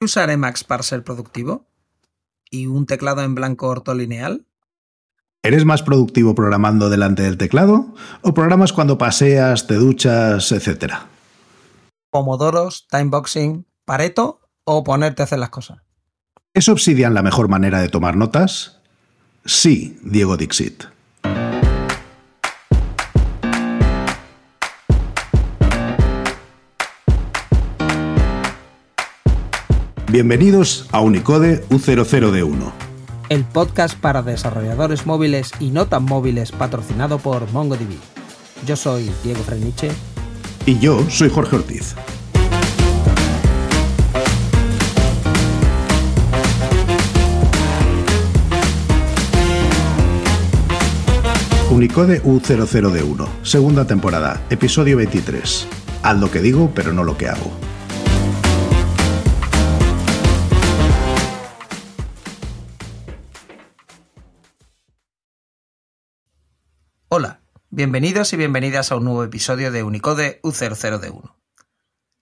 usar Emacs para ser productivo? ¿Y un teclado en blanco ortolineal? ¿Eres más productivo programando delante del teclado o programas cuando paseas, te duchas, etcétera? ¿Pomodoros, timeboxing, pareto o ponerte a hacer las cosas? ¿Es Obsidian la mejor manera de tomar notas? Sí, Diego Dixit. Bienvenidos a Unicode U00D1. El podcast para desarrolladores móviles y no tan móviles patrocinado por MongoDB. Yo soy Diego Freniche. Y yo soy Jorge Ortiz. Unicode U00D1, segunda temporada, episodio 23. Haz lo que digo, pero no lo que hago. Bienvenidos y bienvenidas a un nuevo episodio de Unicode U00D1.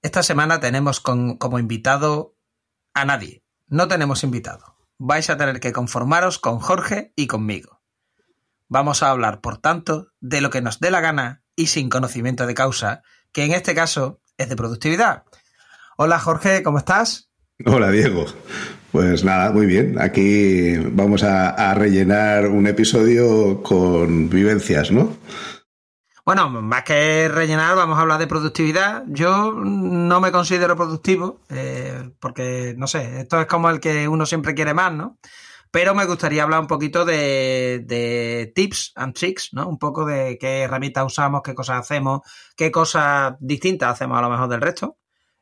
Esta semana tenemos como invitado a nadie. No tenemos invitado. Vais a tener que conformaros con Jorge y conmigo. Vamos a hablar, por tanto, de lo que nos dé la gana y sin conocimiento de causa, que en este caso es de productividad. Hola Jorge, ¿cómo estás? Hola Diego. Pues nada, muy bien. Aquí vamos a, rellenar un episodio con vivencias, ¿no? Bueno, más que rellenar, vamos a hablar de productividad. Yo no me considero productivo, eh, porque, no sé, esto es como el que uno siempre quiere más, ¿no? Pero me gustaría hablar un poquito de, tips and tricks, ¿no? Un poco de qué herramientas usamos, qué cosas hacemos, qué cosas distintas hacemos a lo mejor del resto,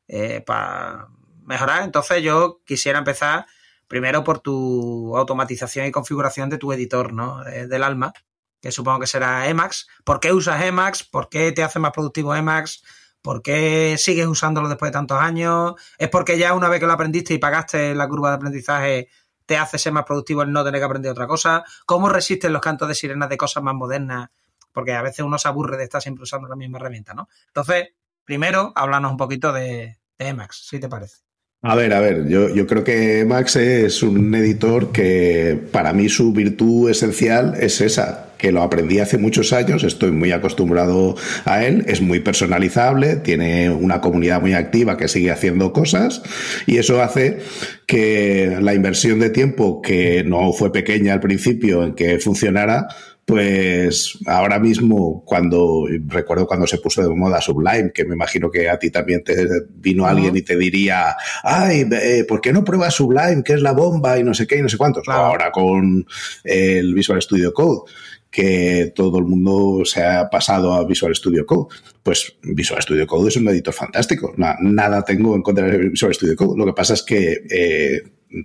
eh, para mejorar. Entonces yo quisiera empezar primero por tu automatización y configuración de tu editor, ¿no? del alma, que supongo que será Emacs. ¿Por qué usas Emacs? ¿Por qué te hace más productivo Emacs? ¿Por qué sigues usándolo después de tantos años? ¿Es porque ya una vez que lo aprendiste y pagaste la curva de aprendizaje te hace ser más productivo el no tener que aprender otra cosa? ¿Cómo resisten los cantos de sirenas de cosas más modernas? Porque a veces uno se aburre de estar siempre usando la misma herramienta, ¿no? Entonces, primero, háblanos un poquito de, de Emacs, si te parece. A ver, a ver, yo, yo, creo que Max es un editor que para mí su virtud esencial es esa, que lo aprendí hace muchos años, estoy muy acostumbrado a él, es muy personalizable, tiene una comunidad muy activa que sigue haciendo cosas y eso hace que la inversión de tiempo que no fue pequeña al principio en que funcionara, pues ahora mismo, cuando recuerdo cuando se puso de moda Sublime, que me imagino que a ti también te vino alguien y te diría, ay, eh, ¿por qué no pruebas Sublime, que es la bomba y no sé qué y no sé cuántos? Ahora con el Visual Studio Code que todo el mundo se ha pasado a Visual Studio Code. Pues Visual Studio Code es un editor fantástico. nada tengo en contra de Visual Studio Code. Lo que pasa es que eh,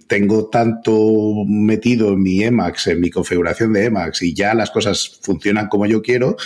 tengo tanto metido en mi Emacs, en mi configuración de Emacs, y ya las cosas funcionan como yo quiero,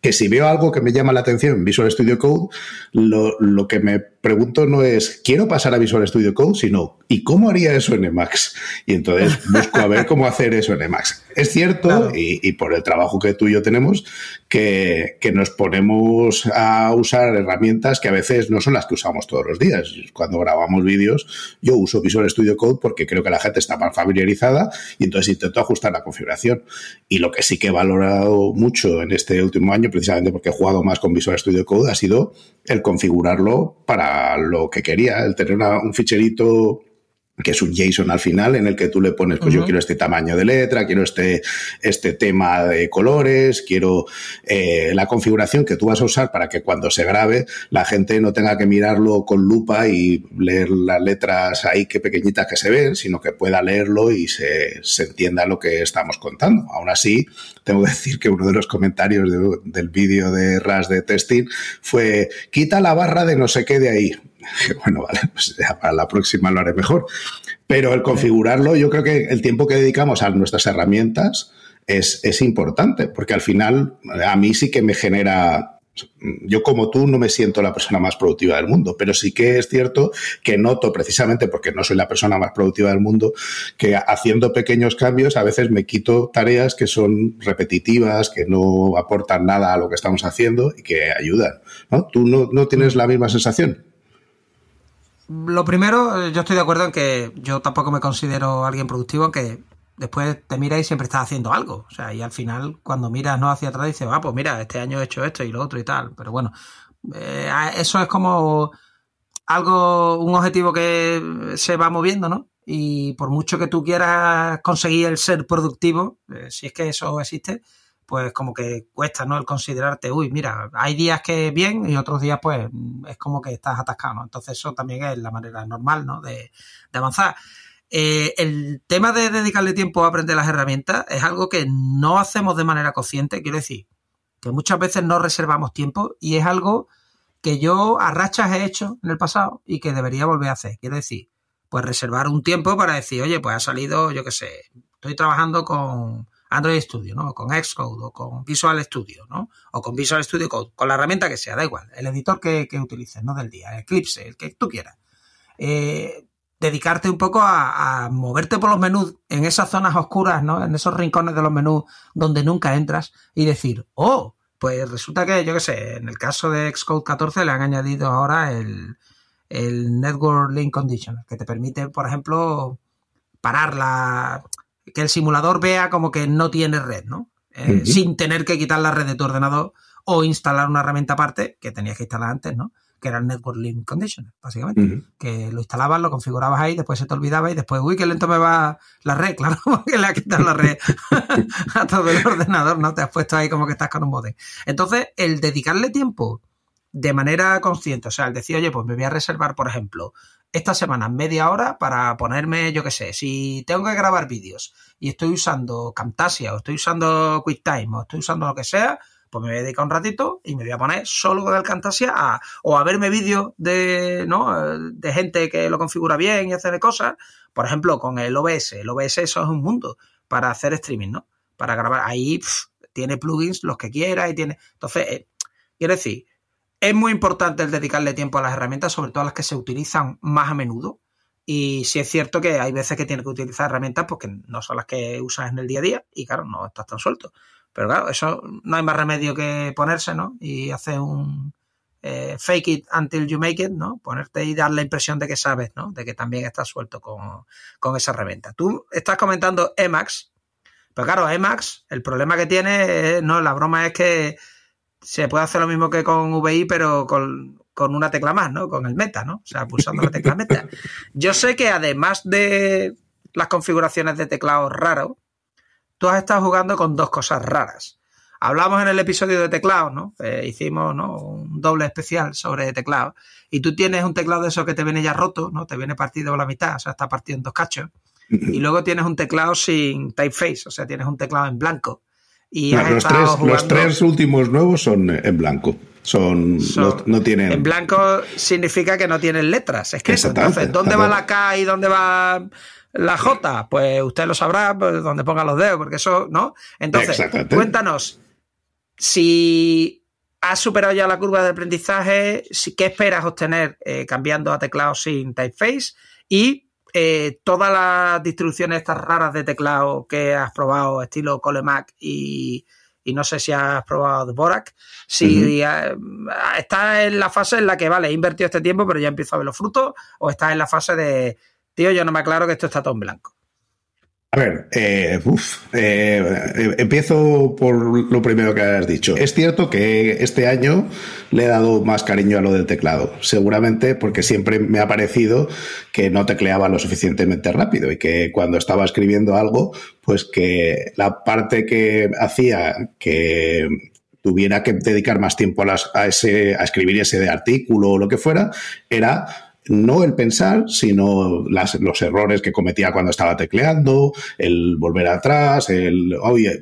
que si veo algo que me llama la atención en Visual Studio Code, lo, lo, que me pregunto no es, quiero pasar a Visual Studio Code, sino, ¿y cómo haría eso en Emacs? Y entonces busco a ver cómo hacer eso en Emacs. Es cierto, y, y, por el trabajo que tú y yo tenemos, que, que, nos ponemos a usar herramientas que a veces no son las que usamos todos los días. Cuando grabamos vídeos, yo uso Visual Studio Code porque creo que la gente está más familiarizada y entonces intento ajustar la configuración. Y lo que sí que he valorado mucho en este último año precisamente porque he jugado más con Visual Studio Code, ha sido el configurarlo para lo que quería, el tener un ficherito que es un JSON al final en el que tú le pones, pues yo quiero este tamaño de letra, quiero este, este tema de colores, quiero eh, la configuración que tú vas a usar para que cuando se grabe la gente no tenga que mirarlo con lupa y leer las letras ahí que pequeñitas que se ven, sino que pueda leerlo y se, se entienda lo que estamos contando. Aún así, tengo que decir que uno de los comentarios del vídeo de RAS de testing fue, quita la barra de no sé qué de ahí. bueno, vale, pues ya para la próxima lo haré mejor. Pero el configurarlo, yo creo que el tiempo que dedicamos a nuestras herramientas es, es importante, porque al final a mí sí que me genera yo como tú no me siento la persona más productiva del mundo, pero sí que es cierto que noto precisamente porque no soy la persona más productiva del mundo, que haciendo pequeños cambios a veces me quito tareas que son repetitivas, que no aportan nada a lo que estamos haciendo y que ayudan. ¿no? ¿Tú no, no tienes la misma sensación? Lo primero, eh, yo estoy de acuerdo en que yo tampoco me considero alguien productivo, aunque después te miras y siempre estás haciendo algo. O sea, y al final, cuando miras no hacia atrás, dices, ah, pues mira, este año he hecho esto y lo otro y tal. Pero bueno, eh, eso es como algo, un objetivo que se va moviendo, ¿no? Y por mucho que tú quieras conseguir el ser productivo, eh, si es que eso existe, pues como que cuesta, ¿no? El considerarte, uy, mira, hay días que bien y otros días pues es como que estás atascado, ¿no? Entonces eso también es la manera normal, ¿no? De, de avanzar. Eh, el tema de dedicarle tiempo a aprender las herramientas es algo que no hacemos de manera consciente, quiero decir, que muchas veces no reservamos tiempo y es algo que yo a rachas he hecho en el pasado y que debería volver a hacer. Quiero decir, pues reservar un tiempo para decir, oye, pues ha salido, yo qué sé, estoy trabajando con Android Studio, ¿no? O con Xcode o con Visual Studio, ¿no? O con Visual Studio Code, con la herramienta que sea, da igual, el editor que, que utilices, ¿no? Del día, Eclipse, el que tú quieras. Eh, dedicarte un poco a, moverte por los menús en esas zonas oscuras, ¿no? En esos rincones de los menús donde nunca entras y decir, oh, pues resulta que, yo qué sé, en el caso de Xcode 14 le han añadido ahora el, Network Link Conditioner, que te permite, por ejemplo, parar la. Que el simulador vea como que no tiene red, ¿no? Eh, sin tener que quitar la red de tu ordenador o instalar una herramienta aparte, que tenías que instalar antes, ¿no? que era el Network Link Conditioner, básicamente. Que lo instalabas, lo configurabas ahí, después se te olvidaba y después, uy, qué lento me va la red, claro, que le ha quitado la red a todo el ordenador, ¿no? Te has puesto ahí como que estás con un modem. Entonces, el dedicarle tiempo de manera consciente, o sea, el decir, oye, pues me voy a reservar, por ejemplo, esta semana media hora para ponerme, yo qué sé, si tengo que grabar vídeos y estoy usando Camtasia o estoy usando QuickTime o estoy usando lo que sea, pues me voy a dedicar un ratito y me voy a poner solo con el Camtasia a, o a verme vídeos de, ¿no? de gente que lo configura bien y hace cosas. Por ejemplo, con el OBS. El OBS eso es un mundo para hacer streaming, ¿no? Para grabar. Ahí tiene plugins los que quiera y tiene... Entonces, eh, quiero decir, es muy importante el dedicarle tiempo a las herramientas, sobre todo a las que se utilizan más a menudo. Y sí es cierto que hay veces que tienes que utilizar herramientas porque no son las que usas en el día a día y claro, no estás tan suelto. Pero claro, eso no hay más remedio que ponerse, ¿no? Y hacer un eh, fake it until you make it, ¿no? Ponerte y dar la impresión de que sabes, ¿no? De que también estás suelto con, esa reventa. Tú estás comentando Emacs, pero claro, Emacs, el problema que tiene, no, la broma es que se puede hacer lo mismo que con VI, pero con, con una tecla más, ¿no? Con el meta, ¿no? O sea, pulsando la tecla meta. Yo sé que además de las configuraciones de teclado raros, tú has estado jugando con dos cosas raras. Hablamos en el episodio de teclado, ¿no? Eh, hicimos un doble especial sobre teclado. Y tú tienes un teclado de esos que te viene ya roto, ¿no? Te viene partido por la mitad, o sea, está partido en dos cachos. Y luego tienes un teclado sin typeface, o sea, tienes un teclado en blanco. Y los, tres, los tres últimos nuevos son en blanco. Son, no, tienen. En blanco significa que no tienen letras. Es que entonces, ¿dónde va la K y dónde va la J, pues usted lo sabrá pues, donde ponga los dedos, porque eso, ¿no? Entonces, cuéntanos, si has superado ya la curva de aprendizaje, ¿qué esperas obtener eh, cambiando a teclado sin typeface? Y eh, todas las distribuciones estas raras de teclado que has probado, estilo Colemac y, y no sé si has probado Dvorak, si eh, estás en la fase en la que, vale, he invertido este tiempo, pero ya empiezo a ver los frutos, o estás en la fase de tío, yo no me aclaro que esto está todo en blanco. A ver, eh, eh, empiezo por lo primero que has dicho. Es cierto que este año le he dado más cariño a lo del teclado, seguramente porque siempre me ha parecido que no tecleaba lo suficientemente rápido y que cuando estaba escribiendo algo, pues que la parte que hacía que tuviera que dedicar más tiempo a, ese, a escribir ese artículo o lo que fuera, era no el pensar, sino los errores que cometía cuando estaba tecleando, el volver atrás, el, oye,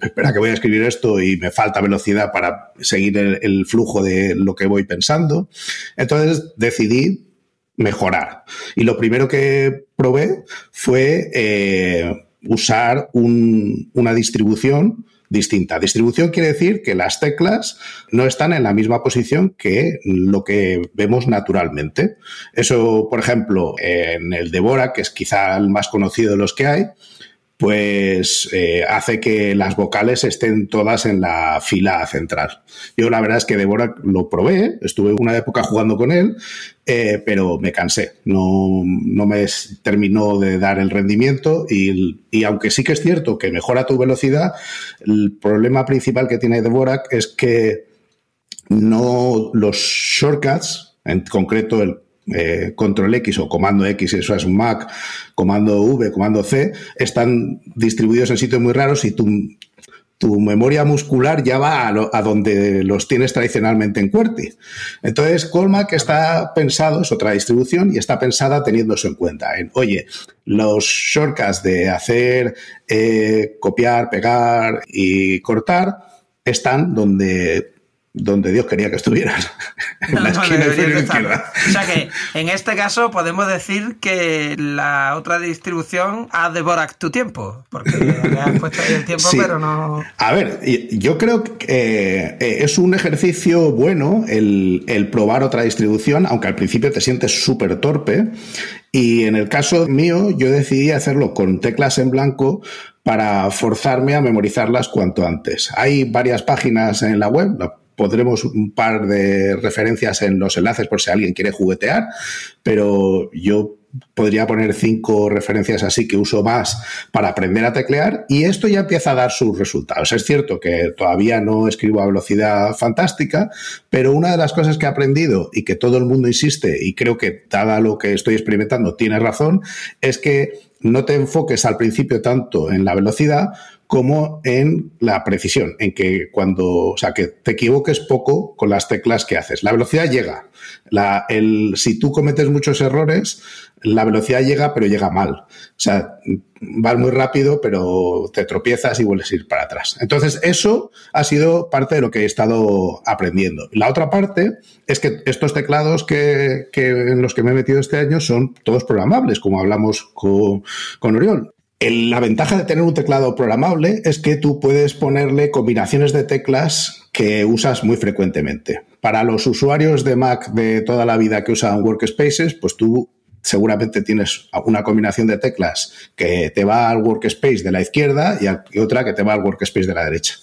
espera que voy a escribir esto y me falta velocidad para seguir el, flujo de lo que voy pensando. Entonces decidí mejorar. Y lo primero que probé fue eh, usar una distribución distinta. Distribución quiere decir que las teclas no están en la misma posición que lo que vemos naturalmente. Eso, por ejemplo, en el Devora, que es quizá el más conocido de los que hay, pues eh, hace que las vocales estén todas en la fila central. Yo la verdad es que Dvorak lo probé, estuve una época jugando con él, eh, pero me cansé, no, no, me terminó de dar el rendimiento y, y, aunque sí que es cierto que mejora tu velocidad, el problema principal que tiene Dvorak es que no los shortcuts, en concreto el eh, control X o comando X, eso es un Mac, comando V, comando C, están distribuidos en sitios muy raros y tu, tu memoria muscular ya va a, donde los tienes tradicionalmente en QWERTY. Entonces, Colmac está pensado, es otra distribución, y está pensada teniendo eso en cuenta. En, oye, los shortcuts de hacer, eh, copiar, pegar y cortar están donde donde Dios quería que estuvieras. en la esquina O sea que en este caso podemos decir que la otra distribución ha devorado tu tiempo, porque le has puesto ahí el tiempo, pero no. A ver, yo creo que eh, es un ejercicio bueno el, el, probar otra distribución, aunque al principio te sientes súper torpe. Y en el caso mío, yo decidí hacerlo con teclas en blanco para forzarme a memorizarlas cuanto antes. Hay varias páginas en la web, Pondremos un par de referencias en los enlaces por si alguien quiere juguetear, pero yo podría poner cinco referencias así que uso más para aprender a teclear y esto ya empieza a dar sus resultados. Es cierto que todavía no escribo a velocidad fantástica, pero una de las cosas que he aprendido y que todo el mundo insiste y creo que dada lo que estoy experimentando tiene razón, es que no te enfoques al principio tanto en la velocidad como en la precisión, en que cuando, o sea, que te equivoques poco con las teclas que haces. La velocidad llega. El, si tú cometes muchos errores, la velocidad llega, pero llega mal. O sea, vas muy rápido, pero te tropiezas y vuelves a ir para atrás. Entonces, eso ha sido parte de lo que he estado aprendiendo. La otra parte es que estos teclados que, que en los que me he metido este año son todos programables, como hablamos con, con Oriol la ventaja de tener un teclado programable es que tú puedes ponerle combinaciones de teclas que usas muy frecuentemente. Para los usuarios de Mac de toda la vida que usan workspaces, pues tú seguramente tienes una combinación de teclas que te va al workspace de la izquierda y, otra que te va al workspace de la derecha.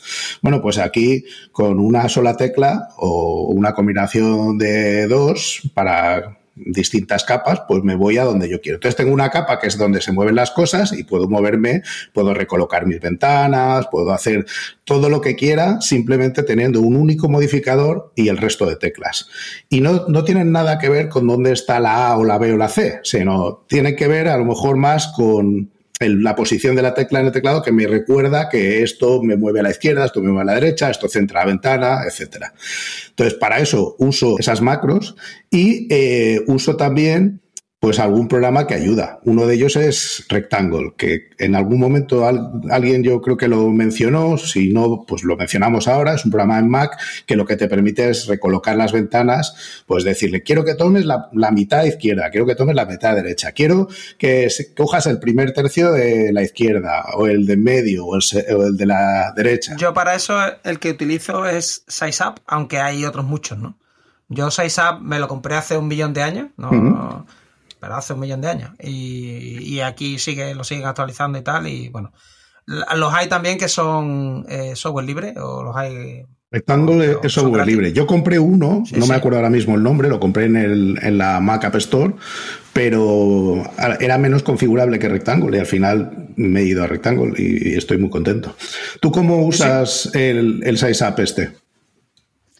Bueno, pues aquí con una sola tecla o una combinación de dos para distintas capas, pues me voy a donde yo quiero. Entonces tengo una capa que es donde se mueven las cosas y puedo moverme, puedo recolocar mis ventanas, puedo hacer todo lo que quiera simplemente teniendo un único modificador y el resto de teclas. Y no, no tienen nada que ver con dónde está la A o la B o la C, sino tienen que ver a lo mejor más con la posición de la tecla en el teclado que me recuerda que esto me mueve a la izquierda, esto me mueve a la derecha, esto centra la ventana, etcétera. Entonces, para eso uso esas macros y eh, uso también pues algún programa que ayuda. Uno de ellos es Rectangle, que en algún momento alguien yo creo que lo mencionó, si no, pues lo mencionamos ahora, es un programa en Mac que lo que te permite es recolocar las ventanas, pues decirle, quiero que tomes la, mitad izquierda, quiero que tomes la mitad derecha, quiero que cojas el primer tercio de la izquierda, o el de medio, o el, de la derecha. Yo para eso el que utilizo es SizeUp, aunque hay otros muchos, ¿no? Yo SizeUp me lo compré hace un millón de años, ¿no? Pero hace un millón de años. Y, aquí sigue, lo siguen actualizando y tal. Y bueno, los hay también que son eh, software libre o los hay. Rectangle es software libre. Yo compré uno, no me acuerdo ahora mismo el nombre, lo compré en, el, en la Mac App Store, pero era menos configurable que Rectangle y al final me he ido a Rectangle y, estoy muy contento. ¿Tú cómo usas el, el SizeUp este?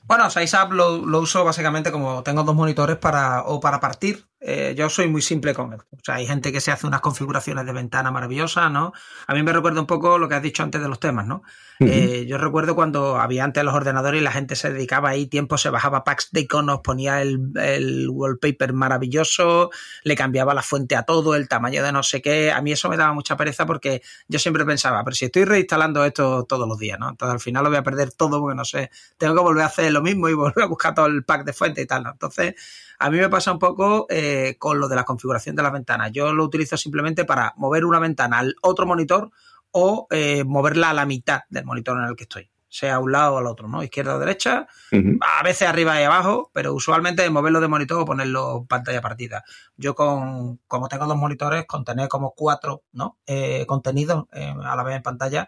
Bueno, SizeUp lo, lo uso básicamente como tengo dos monitores para o para partir eh, yo soy muy simple con esto. O sea, hay gente que se hace unas configuraciones de ventana maravillosas, ¿no? A mí me recuerda un poco lo que has dicho antes de los temas, ¿no? Eh, yo recuerdo cuando había antes los ordenadores y la gente se dedicaba ahí tiempo, se bajaba packs de iconos, ponía el, el, wallpaper maravilloso, le cambiaba la fuente a todo, el tamaño de no sé qué. A mí eso me daba mucha pereza porque yo siempre pensaba, pero si estoy reinstalando esto todos los días, ¿no? Entonces al final lo voy a perder todo porque no sé, tengo que volver a hacer lo mismo y volver a buscar todo el pack de fuente y tal, ¿no? Entonces a mí me pasa un poco eh, con lo de la configuración de las ventanas. Yo lo utilizo simplemente para mover una ventana al otro monitor o eh, moverla a la mitad del monitor en el que estoy. sea a un lado o al otro, ¿no? Izquierda o derecha, a veces arriba y abajo, pero usualmente moverlo de monitor o ponerlo en pantalla partida. Yo con, como tengo dos monitores, con tener como cuatro, ¿no? Eh, contenidos eh, a la vez en pantalla,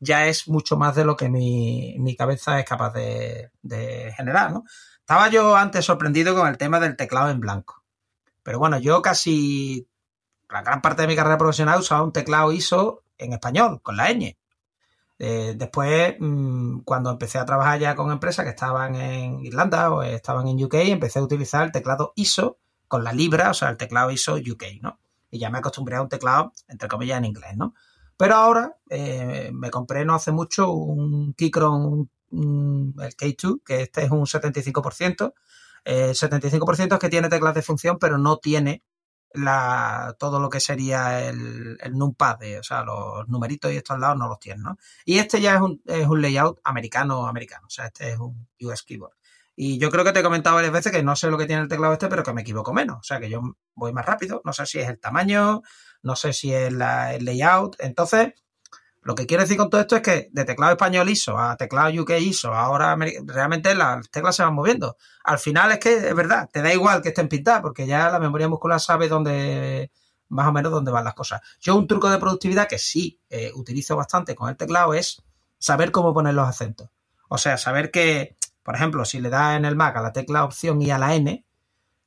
ya es mucho más de lo que mi, mi cabeza es capaz de, de generar, ¿no? Estaba yo antes sorprendido con el tema del teclado en blanco. Pero bueno, yo casi la gran parte de mi carrera profesional usaba un teclado ISO en español, con la ñ. Eh, después, mm, cuando empecé a trabajar ya con empresas que estaban en Irlanda o estaban en UK, empecé a utilizar el teclado ISO con la libra, o sea, el teclado ISO UK, ¿no? Y ya me acostumbré a un teclado, entre comillas, en inglés, ¿no? Pero ahora eh, me compré no hace mucho un Keychron, el K2, que este es un 75%. Eh, 75% es que tiene teclas de función, pero no tiene la, todo lo que sería el, el numpad, o sea, los numeritos y estos lados no los tiene, ¿no? Y este ya es un, es un layout americano, americano, o sea, este es un US keyboard. Y yo creo que te he comentado varias veces que no sé lo que tiene el teclado este, pero que me equivoco menos. O sea, que yo voy más rápido. No sé si es el tamaño, no sé si es la, el layout. Entonces, lo que quiero decir con todo esto es que de teclado español ISO a teclado UK ISO, ahora realmente las teclas se van moviendo. Al final es que es verdad, te da igual que estén pintadas, porque ya la memoria muscular sabe dónde, más o menos dónde van las cosas. Yo un truco de productividad que sí eh, utilizo bastante con el teclado es saber cómo poner los acentos. O sea, saber que, por ejemplo, si le das en el Mac a la tecla opción y a la N,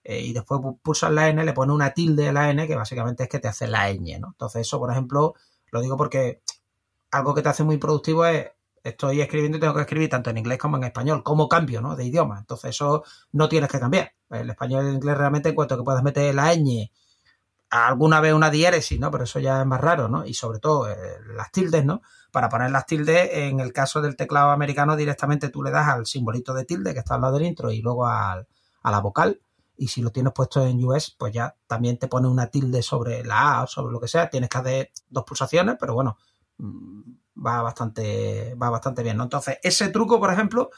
eh, y después pulsas la N, le pone una tilde a la N, que básicamente es que te hace la ñ, ¿no? Entonces eso, por ejemplo, lo digo porque algo que te hace muy productivo es estoy escribiendo y tengo que escribir tanto en inglés como en español, como cambio ¿no? de idioma. Entonces eso no tienes que cambiar. El español y el inglés realmente en cuanto que puedas meter la ñ, alguna vez una diéresis, ¿no? Pero eso ya es más raro, ¿no? Y sobre todo eh, las tildes, ¿no? Para poner las tildes, en el caso del teclado americano, directamente tú le das al simbolito de tilde que está al lado del intro y luego al, a la vocal. Y si lo tienes puesto en US, pues ya también te pone una tilde sobre la A o sobre lo que sea. Tienes que hacer dos pulsaciones, pero bueno, va bastante, va bastante bien, ¿no? Entonces, ese truco, por ejemplo,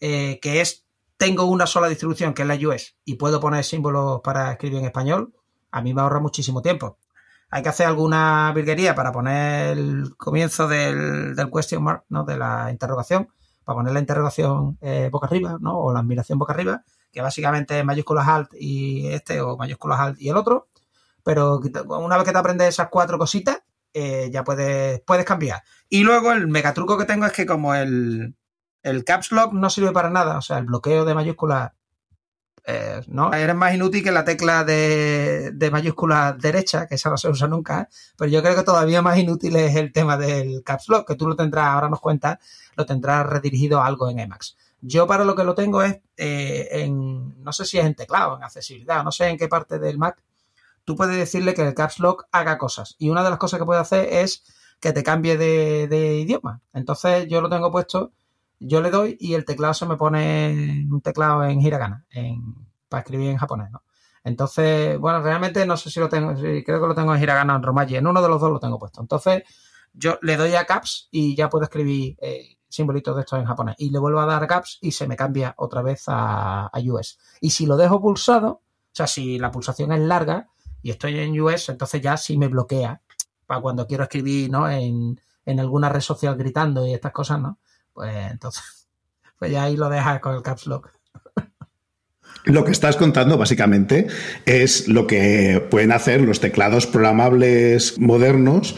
eh, que es, tengo una sola distribución, que es la US, y puedo poner símbolos para escribir en español, a mí me ahorra muchísimo tiempo. Hay que hacer alguna virguería para poner el comienzo del, del question mark, ¿no? De la interrogación, para poner la interrogación eh, boca arriba, ¿no? O la admiración boca arriba, que básicamente es mayúsculas alt y este, o mayúsculas alt y el otro. Pero una vez que te aprendes esas cuatro cositas, eh, ya puedes, puedes cambiar. Y luego el megatruco que tengo es que como el, el caps lock no sirve para nada, o sea, el bloqueo de mayúsculas, eh, ¿no? Eres más inútil que la tecla de, de mayúsculas derecha, que esa no se usa nunca, ¿eh? pero yo creo que todavía más inútil es el tema del caps lock, que tú lo tendrás, ahora nos cuentas, lo tendrás redirigido a algo en Emacs. Yo para lo que lo tengo es en, no sé si es en teclado, en accesibilidad, no sé en qué parte del Mac, tú puedes decirle que el Caps Lock haga cosas. Y una de las cosas que puede hacer es que te cambie de, idioma. Entonces yo lo tengo puesto, yo le doy y el teclado se me pone un teclado en hiragana, en, para escribir en japonés, ¿no? Entonces, bueno, realmente no sé si lo tengo, creo que lo tengo en hiragana o en romaji, en uno de los dos lo tengo puesto. Entonces, yo le doy a caps y ya puedo escribir eh, simbolitos de estos en japonés. Y le vuelvo a dar a caps y se me cambia otra vez a, a US. Y si lo dejo pulsado, o sea, si la pulsación es larga, y estoy en US, entonces ya sí me bloquea para cuando quiero escribir, ¿no? En, alguna red social gritando y estas cosas, ¿no? Pues entonces, pues ya ahí lo dejas con el caps lock. Lo que estás contando básicamente es lo que pueden hacer los teclados programables modernos,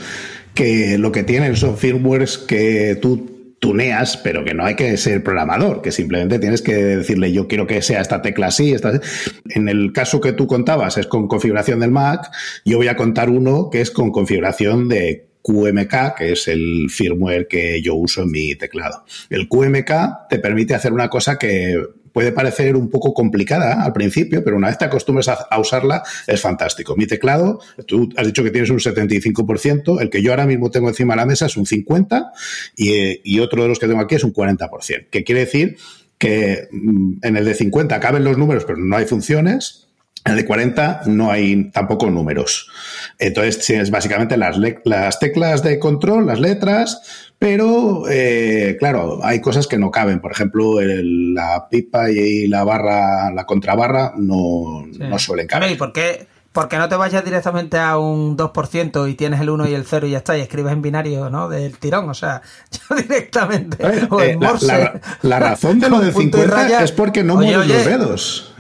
que lo que tienen son firmwares que tú tuneas, pero que no hay que ser programador, que simplemente tienes que decirle yo quiero que sea esta tecla así, esta... En el caso que tú contabas es con configuración del Mac, yo voy a contar uno que es con configuración de QMK, que es el firmware que yo uso en mi teclado. El QMK te permite hacer una cosa que puede parecer un poco complicada al principio, pero una vez te acostumbres a, usarla, es fantástico. Mi teclado, tú has dicho que tienes un 75%, el que yo ahora mismo tengo encima de la mesa es un 50% y, y otro de los que tengo aquí es un 40%, que quiere decir que mm, en el de 50 caben los números, pero no hay funciones, en el de 40 no hay tampoco números. Entonces tienes básicamente las, las teclas de control, las letras, pero eh, claro, hay cosas que no caben. Por ejemplo, la pipa y la barra, la contrabarra no, no suelen caber. ¿Y por qué, ¿Por qué no te vayas directamente a un 2% y tienes el 1 y el 0 y ya está? Y escribes en binario, ¿no? Del tirón. O sea, yo directamente. o en morse, la, razón de lo del 50 es porque no mueves los dedos.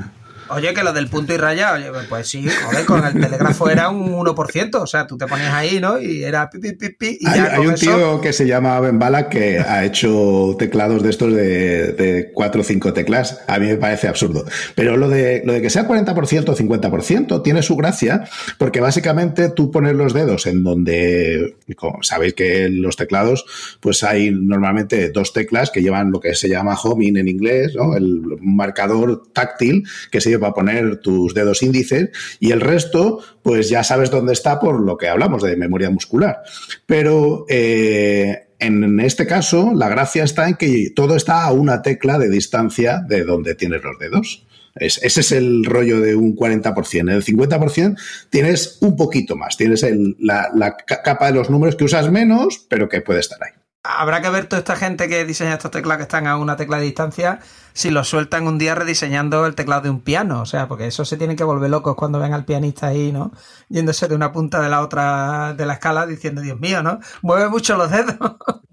Oye, que lo del punto y raya, oye, pues sí, joder, con el telégrafo era un 1%, o sea, tú te ponías ahí, ¿no? Y era pi, pi, pi, pi y hay, ya hay un tío que se llama Ben Bala que ha hecho teclados de estos de, de 4 o 5 teclas. A mí me parece absurdo. Pero lo de, lo de que sea 40% o 50% tiene su gracia, porque básicamente tú pones los dedos en donde, como sabéis que en los teclados, pues hay normalmente dos teclas que llevan lo que se llama homing en inglés, ¿no? El marcador táctil que se para poner tus dedos índices y el resto, pues ya sabes dónde está por lo que hablamos de memoria muscular. Pero eh, en este caso, la gracia está en que todo está a una tecla de distancia de donde tienes los dedos. ese es el rollo de un 40%. En el 50% tienes un poquito más, tienes la, la capa de los números que usas menos, pero que puede estar ahí habrá que ver toda esta gente que diseña estas teclas que están a una tecla de distancia, si lo sueltan un día rediseñando el teclado de un piano. O sea, porque eso se tienen que volver locos cuando ven al pianista ahí, ¿no? Yéndose de una punta de la otra de la escala diciendo, Dios mío, ¿no? Mueve mucho los dedos.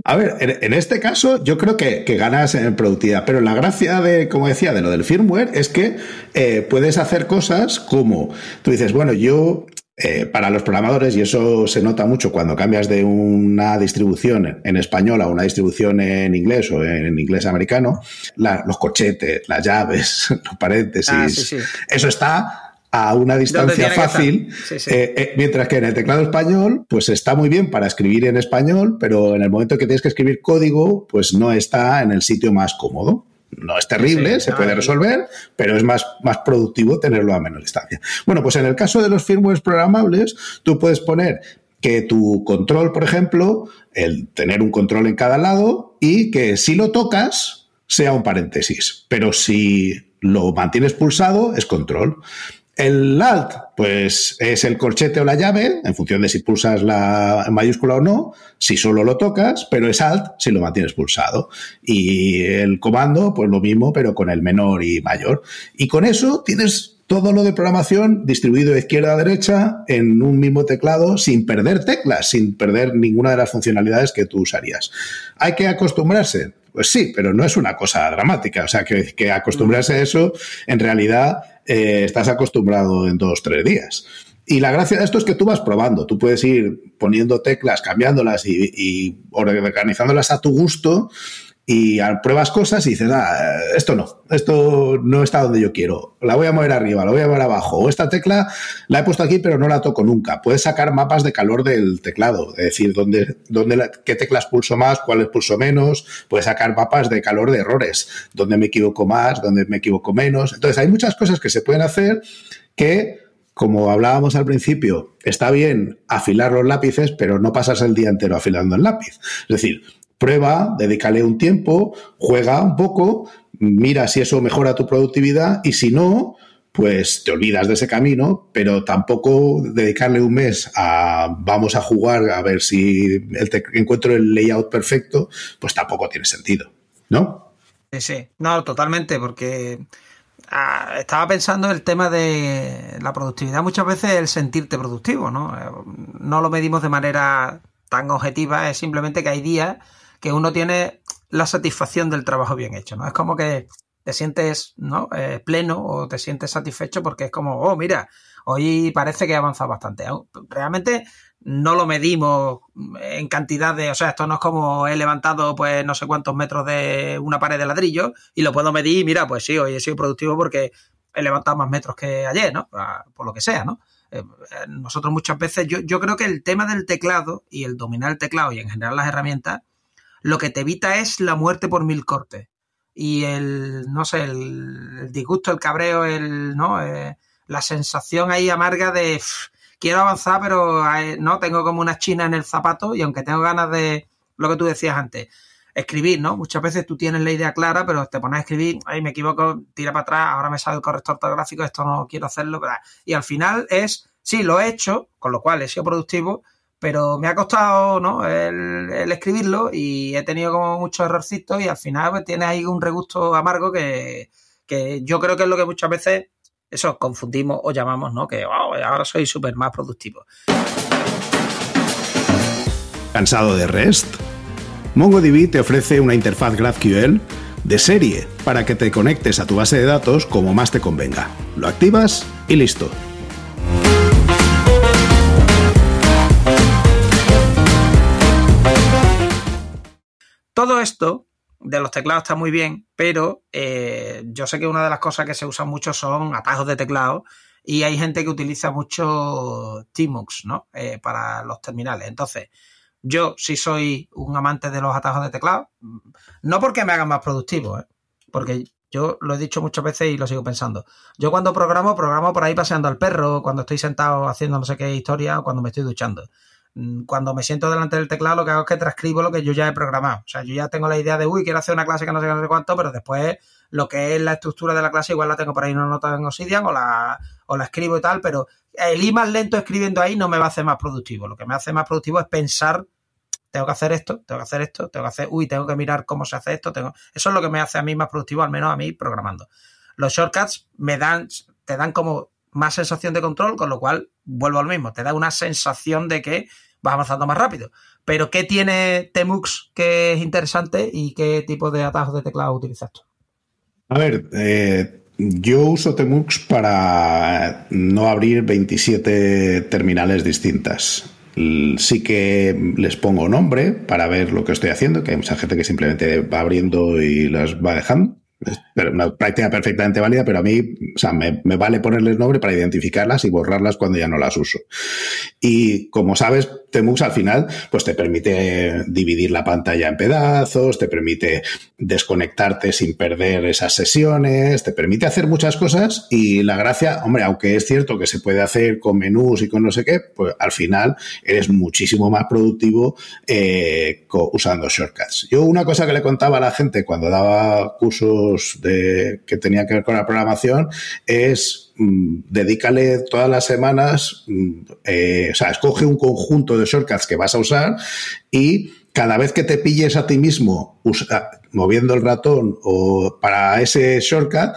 A ver, en, este caso yo creo que, ganas en productividad, pero la gracia de, como decía, de lo del firmware es que eh, puedes hacer cosas como, tú dices, bueno, yo eh, para los programadores, y eso se nota mucho cuando cambias de una distribución en español a una distribución en inglés o en inglés americano, los corchetes, las llaves, los paréntesis, ah, eso está a una distancia fácil, eh, eh, mientras que en el teclado español, pues está muy bien para escribir en español, pero en el momento que tienes que escribir código, pues no está en el sitio más cómodo. No es terrible, se puede resolver, pero es más, más productivo tenerlo a menor distancia. Bueno, pues en el caso de los firmwares programables, tú puedes poner que tu control, por ejemplo, el tener un control en cada lado y que si lo tocas sea un paréntesis, pero si lo mantienes pulsado es control. El alt, pues es el corchete o la llave, en función de si pulsas la mayúscula o no, si solo lo tocas, pero es alt si lo mantienes pulsado. Y el comando, pues lo mismo, pero con el menor y mayor. Y con eso tienes todo lo de programación distribuido de izquierda a derecha en un mismo teclado sin perder teclas, sin perder ninguna de las funcionalidades que tú usarías. ¿Hay que acostumbrarse? Pues sí, pero no es una cosa dramática. O sea, que, que acostumbrarse a eso, en realidad, eh, estás acostumbrado en dos, tres días. Y la gracia de esto es que tú vas probando, tú puedes ir poniendo teclas, cambiándolas y, y organizándolas a tu gusto y pruebas cosas y dices, ah, esto no, esto no está donde yo quiero, la voy a mover arriba, la voy a mover abajo, o esta tecla la he puesto aquí pero no la toco nunca. Puedes sacar mapas de calor del teclado, es decir, dónde, dónde qué teclas pulso más, cuáles pulso menos, puedes sacar mapas de calor de errores, dónde me equivoco más, dónde me equivoco menos. Entonces hay muchas cosas que se pueden hacer que como hablábamos al principio, está bien afilar los lápices, pero no pasas el día entero afilando el lápiz. Es decir, prueba, dedícale un tiempo, juega un poco, mira si eso mejora tu productividad y si no, pues te olvidas de ese camino, pero tampoco dedicarle un mes a vamos a jugar a ver si encuentro el layout perfecto, pues tampoco tiene sentido, ¿no? Sí, sí, no, totalmente, porque ah, estaba pensando el tema de la productividad, muchas veces el sentirte productivo, ¿no? Eh, no lo medimos de manera tan objetiva, es simplemente que hay días que uno tiene la satisfacción del trabajo bien hecho, ¿no? Es como que te sientes ¿no? Eh, pleno o te sientes satisfecho porque es como, oh, mira, hoy parece que he avanzado bastante. Realmente no lo medimos en cantidad de, o sea, esto no es como he levantado pues no sé cuántos metros de una pared de ladrillo y lo puedo medir y mira, pues sí, hoy he sido productivo porque he levantado más metros que ayer, ¿no? Ah, por lo que sea, ¿no? Eh, nosotros muchas veces, yo, yo creo que el tema del teclado y el dominar el teclado y en general las herramientas lo que te evita es la muerte por mil cortes. Y el, no sé, el, disgusto, el cabreo, el, ¿no? Eh, la sensación ahí amarga de quiero avanzar, pero eh, no, tengo como una china en el zapato y aunque tengo ganas de, lo que tú decías antes, escribir, ¿no? Muchas veces tú tienes la idea clara, pero te pones a escribir, ay, me equivoco, tira para atrás, ahora me sale el corrector ortográfico, esto no quiero hacerlo, ¿verdad? Y al final es, sí, lo he hecho, con lo cual he sido productivo, pero me ha costado ¿no? el, escribirlo y he tenido como muchos errorcitos y al final pues, tiene ahí un regusto amargo que, yo creo que es lo que muchas veces eso confundimos o llamamos, ¿no? Que ahora soy súper más productivo. ¿Cansado de REST? MongoDB te ofrece una interfaz GraphQL de serie para que te conectes a tu base de datos como más te convenga. Lo activas y listo. Todo esto de los teclados está muy bien, pero eh, yo sé que una de las cosas que se usan mucho son atajos de teclado y hay gente que utiliza mucho Tmux, ¿no? Eh, para los terminales. Entonces, yo sí soy un amante de los atajos de teclado, no porque me hagan más productivo, ¿eh? porque yo lo he dicho muchas veces y lo sigo pensando. Yo cuando programo, programo por ahí paseando al perro, cuando estoy sentado haciendo no sé qué historia o cuando me estoy duchando. Mm, cuando me siento delante del teclado, lo que hago es que transcribo lo que yo ya he programado. O sea, yo ya tengo la idea de, uy, quiero hacer una clase que no sé no sé cuánto, pero después lo que es la estructura de la clase, igual la tengo por ahí una nota en Obsidian o la, o la escribo y tal, pero el ir más lento escribiendo ahí no me va a hacer más productivo. Lo que me hace más productivo es pensar tengo que hacer esto, tengo que hacer esto, tengo que hacer, uy, tengo que mirar cómo se hace esto, tengo... Eso es lo que me hace a mí más productivo, al menos a mí programando. Los shortcuts me dan, te dan como más sensación de control, con lo cual vuelvo al mismo, te da una sensación de que vas avanzando más rápido. Pero ¿qué tiene Temux que es interesante y qué tipo de atajos de teclado utilizas tú? A ver, eh, yo uso Temux para no abrir 27 terminales distintas sí que les pongo nombre para ver lo que estoy haciendo, que hay mucha gente que simplemente va abriendo y las va dejando una práctica perfectamente válida, pero a mí, o sea, me, vale ponerles nombre para identificarlas y borrarlas cuando ya no las uso. Y como sabes, Temux al final, pues te permite dividir la pantalla en pedazos, te permite desconectarte sin perder esas sesiones, te permite hacer muchas cosas y la gracia, hombre, aunque es cierto que se puede hacer con menús y con no sé qué, pues al final eres muchísimo más productivo eh, usando shortcuts. Yo una cosa que le contaba a la gente cuando daba cursos que tenían que ver con la programación es mm, dedícale todas las semanas, mm, eh, o sea, escoge un conjunto de shortcuts que vas a usar y cada vez que te pilles a ti mismo moviendo el ratón o para ese shortcut,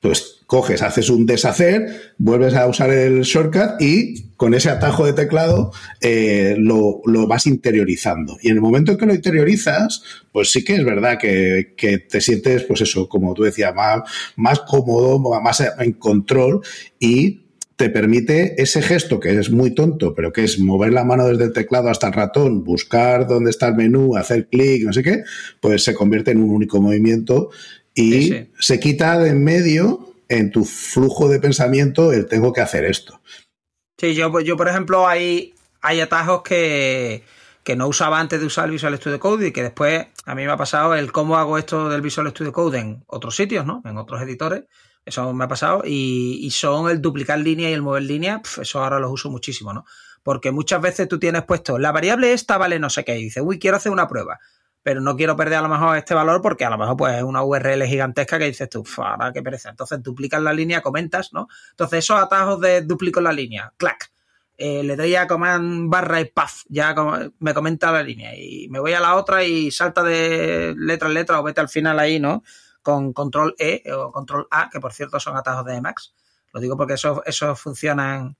pues coges, haces un deshacer, vuelves a usar el shortcut y con ese atajo de teclado eh, lo, vas interiorizando. Y en el momento en que lo interiorizas, pues sí que es verdad que, te sientes, pues eso, como tú decías, más, más cómodo, más en control y te permite ese gesto que es muy tonto, pero que es mover la mano desde el teclado hasta el ratón, buscar dónde está el menú, hacer clic, no sé qué, pues se convierte en un único movimiento y se quita de en medio en tu flujo de pensamiento el tengo que hacer esto. Sí, yo, yo por ejemplo, hay, hay atajos que, no usaba antes de usar el Visual Studio Code y que después a mí me ha pasado el cómo hago esto del Visual Studio Code en otros sitios, ¿no? En otros editores. Eso me ha pasado. Y, son el duplicar línea y el mover línea, eso ahora los uso muchísimo, ¿no? Porque muchas veces tú tienes puesto la variable esta vale no sé qué y dices, uy, quiero hacer una prueba pero no quiero perder a lo mejor este valor porque a lo mejor pues es una URL gigantesca que dices tú, ahora qué pereza. Entonces duplicas la línea, comentas, ¿no? Entonces esos atajos de duplico la línea, clac, eh, le doy a command barra y paf, ya me comenta la línea y me voy a la otra y salta de letra en letra o vete al final ahí, ¿no? Con control E o control A, que por cierto son atajos de Emacs. Lo digo porque eso, eso funcionan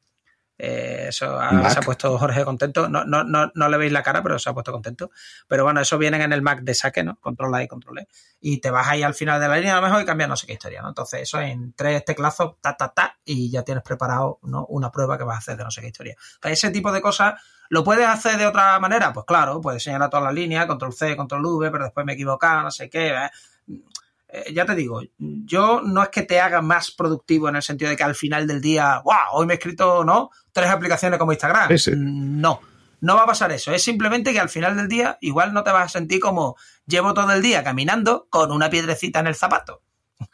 eh, eso se ha puesto Jorge contento. No, no, no, no, le veis la cara, pero se ha puesto contento. Pero bueno, eso viene en el Mac de saque, ¿no? Control A y Control E. Y te vas ahí al final de la línea a lo mejor y cambias no sé qué historia, ¿no? Entonces, eso en tres teclazos, ta, ta, ta, y ya tienes preparado ¿no? una prueba que vas a hacer de no sé qué historia. ese tipo de cosas, ¿lo puedes hacer de otra manera? Pues claro, puedes señalar toda la línea, Control C, Control V, pero después me he equivocado, no sé qué. ¿eh? Eh, ya te digo, yo no es que te haga más productivo en el sentido de que al final del día, wow, hoy me he escrito, ¿no? Tres aplicaciones como Instagram. No, no va a pasar eso. Es simplemente que al final del día igual no te vas a sentir como llevo todo el día caminando con una piedrecita en el zapato.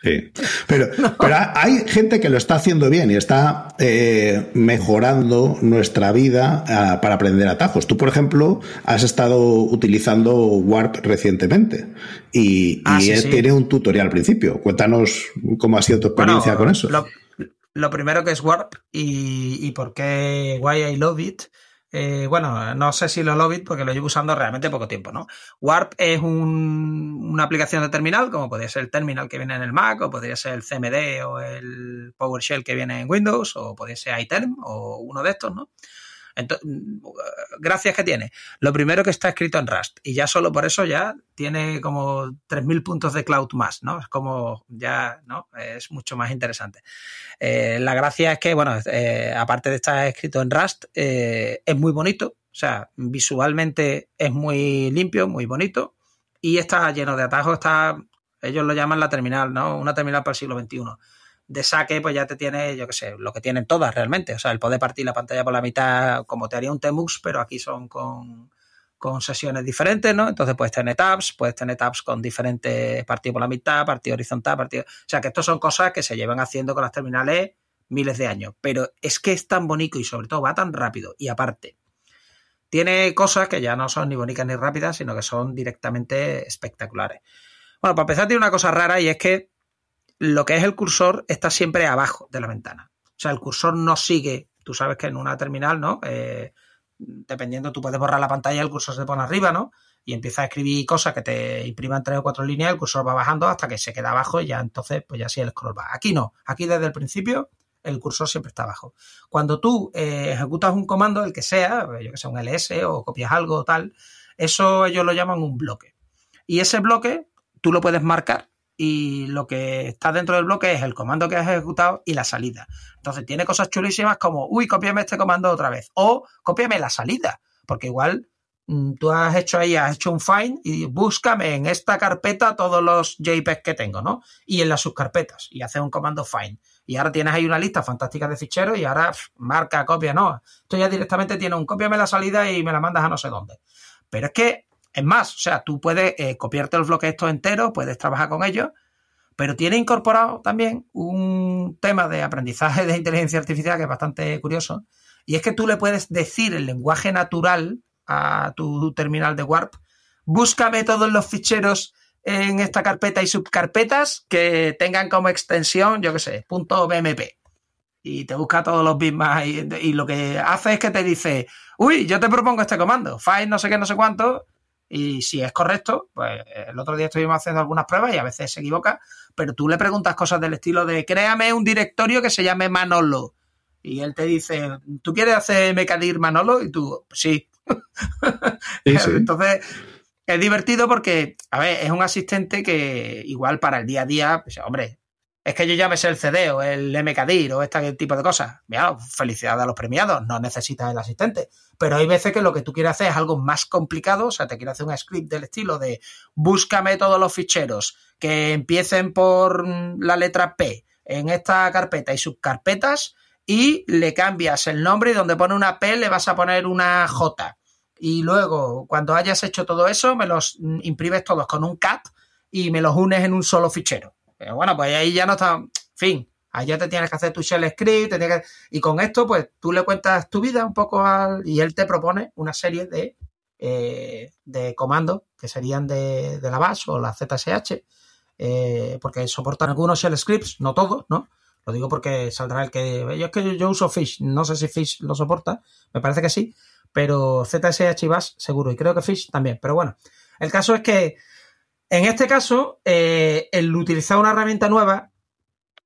Sí, pero, pero hay gente que lo está haciendo bien y está eh, mejorando nuestra vida ah, para aprender atajos. Tú, por ejemplo, has estado utilizando Warp recientemente y, ah, tiene un tutorial al principio. Cuéntanos cómo ha sido tu experiencia con eso. Lo, primero que es Warp y, y por qué Why I Love It eh, bueno, no sé si lo logit porque lo llevo usando realmente poco tiempo, ¿no? Warp es una aplicación de terminal, como podría ser el terminal que viene en el Mac, o podría ser el CMD o el PowerShell que viene en Windows, o podría ser iTerm o uno de estos, ¿no? Entonces, gracias que tiene. Lo primero que está escrito en Rust y ya solo por eso ya tiene como 3.000 puntos de cloud más, ¿no? Es como ya, ¿no? Es mucho más interesante. Eh, la gracia es que, bueno, eh, aparte de estar escrito en Rust, eh, es muy bonito, o sea, visualmente es muy limpio, muy bonito y está lleno de atajos, está, ellos lo llaman la terminal, ¿no? Una terminal para el siglo XXI de saque, pues ya te tiene, yo qué sé, lo que tienen todas realmente. O sea, el poder partir la pantalla por la mitad, como te haría un Temux, pero aquí son con, sesiones diferentes, ¿no? Entonces puedes tener tabs, puedes tener tabs con diferentes partidos por la mitad, partido horizontal, partido. O sea, que esto son cosas que se llevan haciendo con las terminales miles de años. Pero es que es tan bonito y sobre todo va tan rápido. Y aparte, tiene cosas que ya no son ni bonitas ni rápidas, sino que son directamente espectaculares. Bueno, para empezar, tiene una cosa rara y es que lo que es el cursor está siempre abajo de la ventana. O sea, el cursor no sigue, tú sabes que en una terminal, ¿no? Eh, dependiendo, tú puedes borrar la pantalla, el cursor se pone arriba, ¿no? Y empieza a escribir cosas que te impriman tres o cuatro líneas, el cursor va bajando hasta que se queda abajo y ya entonces, pues ya sí el scroll va. Aquí no, aquí desde el principio el cursor siempre está abajo. Cuando tú eh, ejecutas un comando, el que sea, yo que sea un ls o copias algo o tal, eso ellos lo llaman un bloque. Y ese bloque tú lo puedes marcar y lo que está dentro del bloque es el comando que has ejecutado y la salida. Entonces tiene cosas chulísimas como, uy, cópiame este comando otra vez o cópiame la salida, porque igual mm, tú has hecho ahí, has hecho un find y búscame en esta carpeta todos los JPEGs que tengo, ¿no? Y en las subcarpetas y haces un comando find. Y ahora tienes ahí una lista fantástica de ficheros y ahora marca, copia, no. Esto ya directamente tiene un cópiame la salida y me la mandas a no sé dónde. Pero es que es más, o sea, tú puedes eh, copiarte los bloques estos enteros, puedes trabajar con ellos, pero tiene incorporado también un tema de aprendizaje de inteligencia artificial que es bastante curioso, y es que tú le puedes decir el lenguaje natural a tu terminal de Warp, búscame todos los ficheros en esta carpeta y subcarpetas que tengan como extensión, yo qué sé, .bmp. Y te busca todos los bits más y, y, lo que hace es que te dice, uy, yo te propongo este comando, file no sé qué, no sé cuánto, y si es correcto, pues el otro día estuvimos haciendo algunas pruebas y a veces se equivoca, pero tú le preguntas cosas del estilo de créame un directorio que se llame Manolo. Y él te dice, ¿tú quieres hacer Mecadir Manolo? Y tú, sí. Entonces, es divertido porque, a ver, es un asistente que igual para el día a día, pues, hombre, es que yo ya me el CD o el MKDIR o este tipo de cosas. Mira, felicidades a los premiados, no necesitas el asistente. Pero hay veces que lo que tú quieres hacer es algo más complicado, o sea, te quiero hacer un script del estilo de búscame todos los ficheros que empiecen por la letra P en esta carpeta y subcarpetas y le cambias el nombre y donde pone una P le vas a poner una J. Y luego, cuando hayas hecho todo eso, me los imprimes todos con un cat y me los unes en un solo fichero. Bueno, pues ahí ya no está. fin, allá te tienes que hacer tu shell script, y con esto, pues tú le cuentas tu vida un poco al, y él te propone una serie de, eh, de comandos que serían de, la Bash o la ZSH, eh, porque soportan algunos shell scripts, no todos, ¿no? Lo digo porque saldrá el que. Yo es que yo uso Fish, no sé si Fish lo soporta, me parece que sí, pero ZSH y Bash seguro, y creo que Fish también. Pero bueno, el caso es que en este caso, eh, el utilizar una herramienta nueva,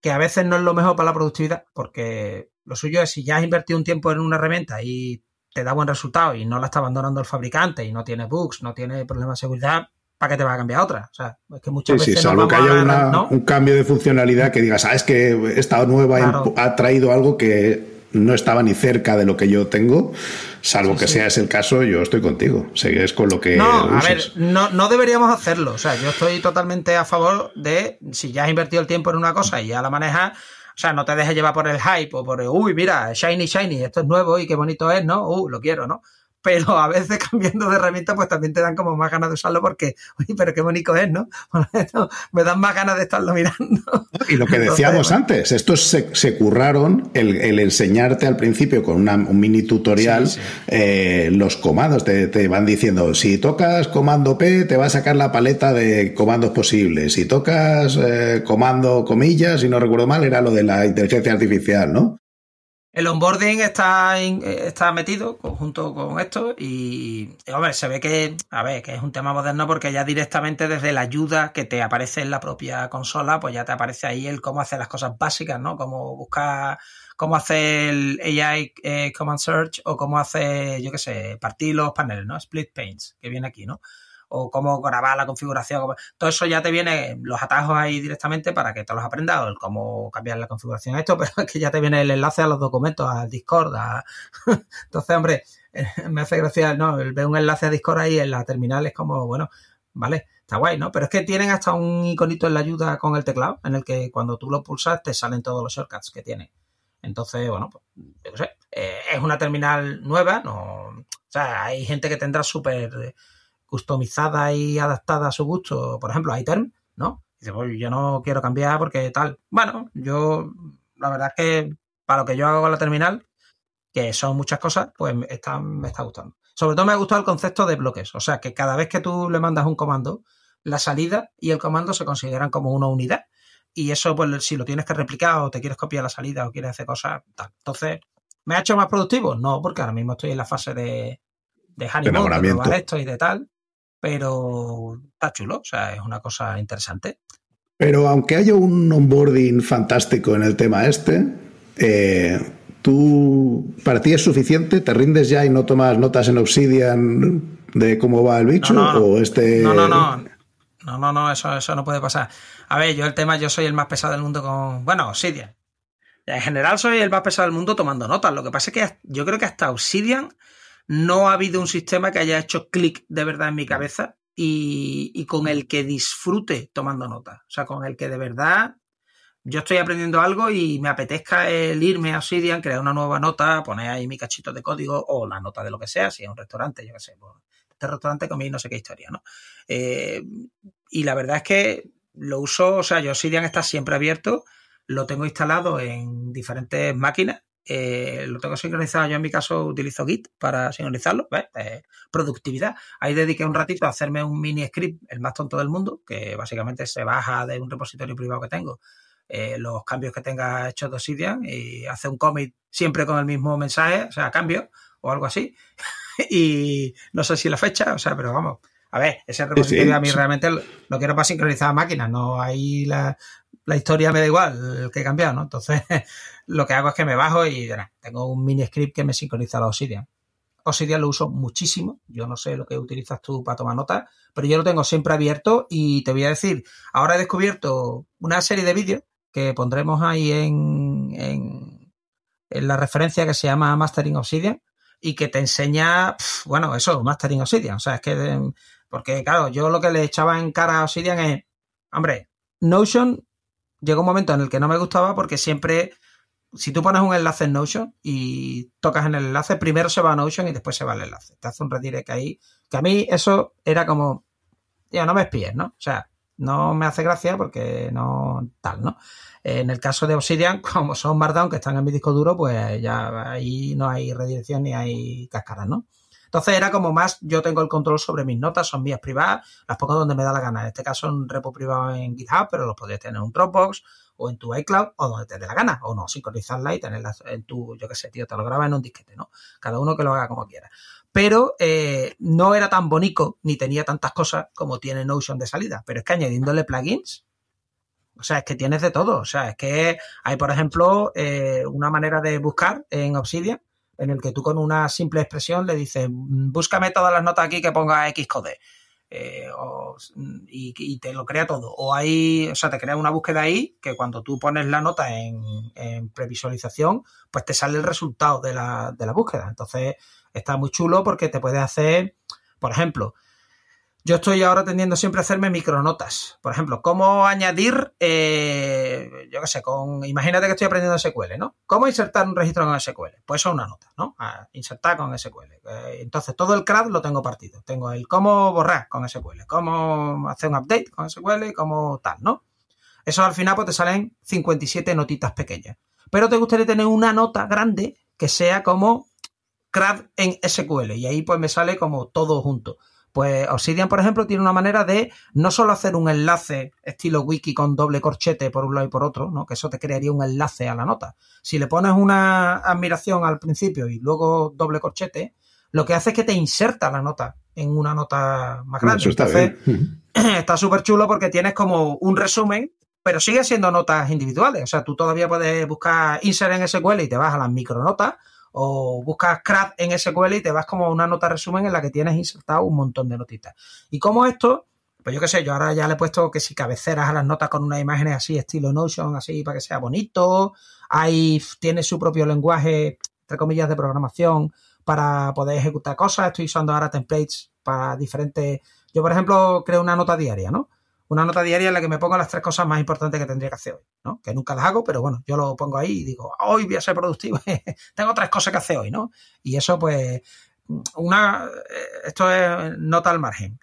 que a veces no es lo mejor para la productividad, porque lo suyo es si ya has invertido un tiempo en una herramienta y te da buen resultado y no la está abandonando el fabricante y no tiene bugs, no tiene problemas de seguridad, ¿para qué te va a cambiar otra? O sea, es que muchas veces. Sí, salvo que haya un cambio de funcionalidad que digas, ah, que esta nueva ha traído algo que no estaba ni cerca de lo que yo tengo, salvo que sea ese el caso, yo estoy contigo. Segues con lo que. No, a ver, no, no deberíamos hacerlo. O sea, yo estoy totalmente a favor de si ya has invertido el tiempo en una cosa y ya la manejas. O sea, no te dejes llevar por el hype o por, uy, mira, shiny, shiny, esto es nuevo y qué bonito es, ¿no? Uh, lo quiero, ¿no? Pero a veces cambiando de herramienta pues también te dan como más ganas de usarlo porque, oye, pero qué bonito es, ¿no? me dan más ganas de estarlo mirando. Y lo que decíamos antes, estos se, curraron el, enseñarte al principio con un mini tutorial eh, los comandos, te, van diciendo, si tocas comando P te va a sacar la paleta de comandos posibles, si tocas eh, comando comillas, si no recuerdo mal, era lo de la inteligencia artificial, ¿no? El onboarding está, está metido junto con esto y, hombre, se ve que, a ver, que es un tema moderno porque ya directamente desde la ayuda que te aparece en la propia consola, pues ya te aparece ahí el cómo hacer las cosas básicas, ¿no? Cómo buscar, cómo hacer el AI eh, Command Search o cómo hacer, yo qué sé, partir los paneles, ¿no? Split panes, que viene aquí, ¿no? O cómo grabar la configuración. Todo eso ya te viene los atajos ahí directamente para que te los aprendas, o el cómo cambiar la configuración esto, pero es que ya te viene el enlace a los documentos, al Discord. Entonces, hombre, me hace gracia, ¿no? Ver un enlace a Discord ahí en la terminal es como, bueno, vale, está guay, ¿no? Pero es que tienen hasta un iconito en la ayuda con el teclado, en el que cuando tú lo pulsas te salen todos los shortcuts que tiene. Entonces, bueno, pues, yo sé, eh, es una terminal nueva, no, o sea, hay gente que tendrá súper customizada y adaptada a su gusto, por ejemplo, iTerm, ¿no? Dice, pues yo no quiero cambiar porque tal. Bueno, yo, la verdad es que para lo que yo hago con la terminal, que son muchas cosas, pues me está, me está gustando. Sobre todo me ha gustado el concepto de bloques, o sea, que cada vez que tú le mandas un comando, la salida y el comando se consideran como una unidad. Y eso, pues, si lo tienes que replicar o te quieres copiar la salida o quieres hacer cosas, tal. Entonces, ¿me ha hecho más productivo? No, porque ahora mismo estoy en la fase de, de honeymoon, de probar esto y de tal pero está chulo, o sea, es una cosa interesante. Pero aunque haya un onboarding fantástico en el tema este, eh, ¿tú para ti es suficiente? ¿Te rindes ya y no tomas notas en Obsidian de cómo va el bicho? No, no, ¿O este... no, no, no. No, no, no, eso, eso no puede pasar. A ver, yo el tema, yo soy el más pesado del mundo con. Bueno, Obsidian. En general soy el más pesado del mundo tomando notas. Lo que pasa es que yo creo que hasta Obsidian no ha habido un sistema que haya hecho clic de verdad en mi cabeza y, con el que disfrute tomando notas. O sea, con el que de verdad yo estoy aprendiendo algo y me apetezca el irme a Obsidian, crear una nueva nota, poner ahí mi cachito de código o la nota de lo que sea, si es un restaurante, yo qué sé, pues, este restaurante comí no sé qué historia, ¿no? Eh, y la verdad es que lo uso, o sea, yo Obsidian está siempre abierto, lo tengo instalado en diferentes máquinas eh, lo tengo sincronizado. Yo en mi caso utilizo Git para sincronizarlo. Eh, productividad. Ahí dediqué un ratito a hacerme un mini script, el más tonto del mundo, que básicamente se baja de un repositorio privado que tengo. Eh, los cambios que tenga hechos de Obsidian y hace un commit siempre con el mismo mensaje, o sea, cambio o algo así. y no sé si la fecha, o sea, pero vamos. A ver, ese repositorio a mí realmente lo, quiero para sincronizar a máquinas, no hay la, la historia me da igual el que he cambiado, ¿no? Entonces, lo que hago es que me bajo y tengo un mini script que me sincroniza la Obsidian. Obsidian lo uso muchísimo. Yo no sé lo que utilizas tú para tomar notas, pero yo lo tengo siempre abierto y te voy a decir, ahora he descubierto una serie de vídeos que pondremos ahí en, en, la referencia que se llama Mastering Obsidian y que te enseña, bueno, eso, Mastering Obsidian. O sea, es que, porque claro, yo lo que le echaba en cara a Obsidian es, hombre, Notion llegó un momento en el que no me gustaba porque siempre, si tú pones un enlace en Notion y tocas en el enlace, primero se va a Notion y después se va al enlace. Te hace un redirect ahí. Que a mí eso era como, ya no me espíes, ¿no? O sea, no me hace gracia porque no tal, ¿no? En el caso de Obsidian, como son Markdown que están en mi disco duro, pues ya ahí no hay redirección ni hay cascaras, ¿no? Entonces era como más, yo tengo el control sobre mis notas, son mías privadas, las pongo donde me da la gana. En este caso un repo privado en GitHub, pero los podrías tener en un Dropbox o en tu iCloud o donde te dé la gana, o no, sincronizarla y tenerlas en tu, yo qué sé, tío, te lo graba en un disquete, ¿no? Cada uno que lo haga como quiera. Pero eh, no era tan bonito ni tenía tantas cosas como tiene Notion de salida. Pero es que añadiéndole plugins, o sea, es que tienes de todo. O sea, es que hay, por ejemplo, eh, una manera de buscar en Obsidian en el que tú con una simple expresión le dices, búscame todas las notas aquí que ponga Xcode. Eh, y, te lo crea todo. O hay, o sea, te crea una búsqueda ahí que cuando tú pones la nota en, previsualización, pues te sale el resultado de la, de la búsqueda. Entonces, está muy chulo porque te puede hacer, por ejemplo, yo estoy ahora tendiendo siempre a hacerme micronotas. Por ejemplo, cómo añadir, eh, yo qué sé, con, imagínate que estoy aprendiendo SQL, ¿no? ¿Cómo insertar un registro con SQL? Pues eso es una nota, ¿no? insertar con SQL. Eh, entonces, todo el CRAD lo tengo partido. Tengo el cómo borrar con SQL, cómo hacer un update con SQL, cómo tal, ¿no? Eso al final pues te salen 57 notitas pequeñas. Pero te gustaría tener una nota grande que sea como CRAD en SQL. Y ahí pues me sale como todo junto Pues Obsidian, por ejemplo, tiene una manera de no solo hacer un enlace estilo wiki con doble corchete por un lado y por otro, ¿no? Que eso te crearía un enlace a la nota. Si le pones una admiración al principio y luego doble corchete, lo que hace es que te inserta la nota en una nota más grande. está está súper chulo porque tienes como un resumen, pero sigue siendo notas individuales. O sea, tú todavía puedes buscar insert en SQL y te vas a las micronotas o buscas CRAD en SQL y te vas como a una nota resumen en la que tienes insertado un montón de notitas. Y como esto, pues yo qué sé, yo ahora ya le he puesto que si cabeceras a las notas con unas imágenes así, estilo Notion, así para que sea bonito. Ahí tiene su propio lenguaje, entre comillas, de programación para poder ejecutar cosas. Estoy usando ahora templates para diferentes. Yo, por ejemplo, creo una nota diaria, ¿no? Una nota diaria en la que me pongo las tres cosas más importantes que tendría que hacer hoy, ¿no? Que nunca las hago, pero bueno, yo lo pongo ahí y digo, hoy voy a ser productivo, tengo tres cosas que hacer hoy, ¿no? Y eso, pues, una, eh, esto es nota al margen.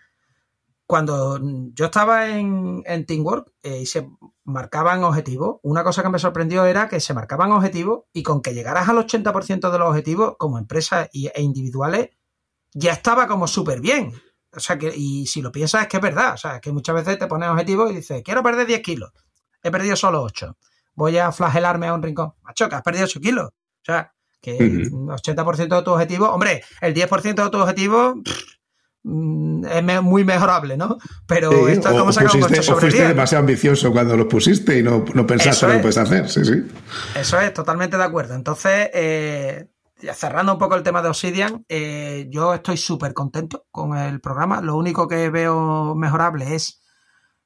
Cuando yo estaba en, en Teamwork eh, y se marcaban objetivos, una cosa que me sorprendió era que se marcaban objetivos y con que llegaras al 80% de los objetivos como empresas e individuales, ya estaba como súper bien. O sea, que, y si lo piensas es que es verdad. O sea, que muchas veces te pones objetivos y dices, quiero perder 10 kilos. He perdido solo 8. Voy a flagelarme a un rincón. Macho, que has perdido 8 kilos. O sea, que el 80% de tu objetivo, hombre, el 10% de tu objetivo mm, es muy mejorable, ¿no? Pero esto es como sacar un coche sobre fuiste demasiado ambicioso cuando lo pusiste y no, no pensaste lo que puedes hacer, sí, sí. Eso es, totalmente de acuerdo. Entonces, eh, cerrando un poco el tema de Obsidian, eh, yo estoy súper contento con el programa. Lo único que veo mejorable es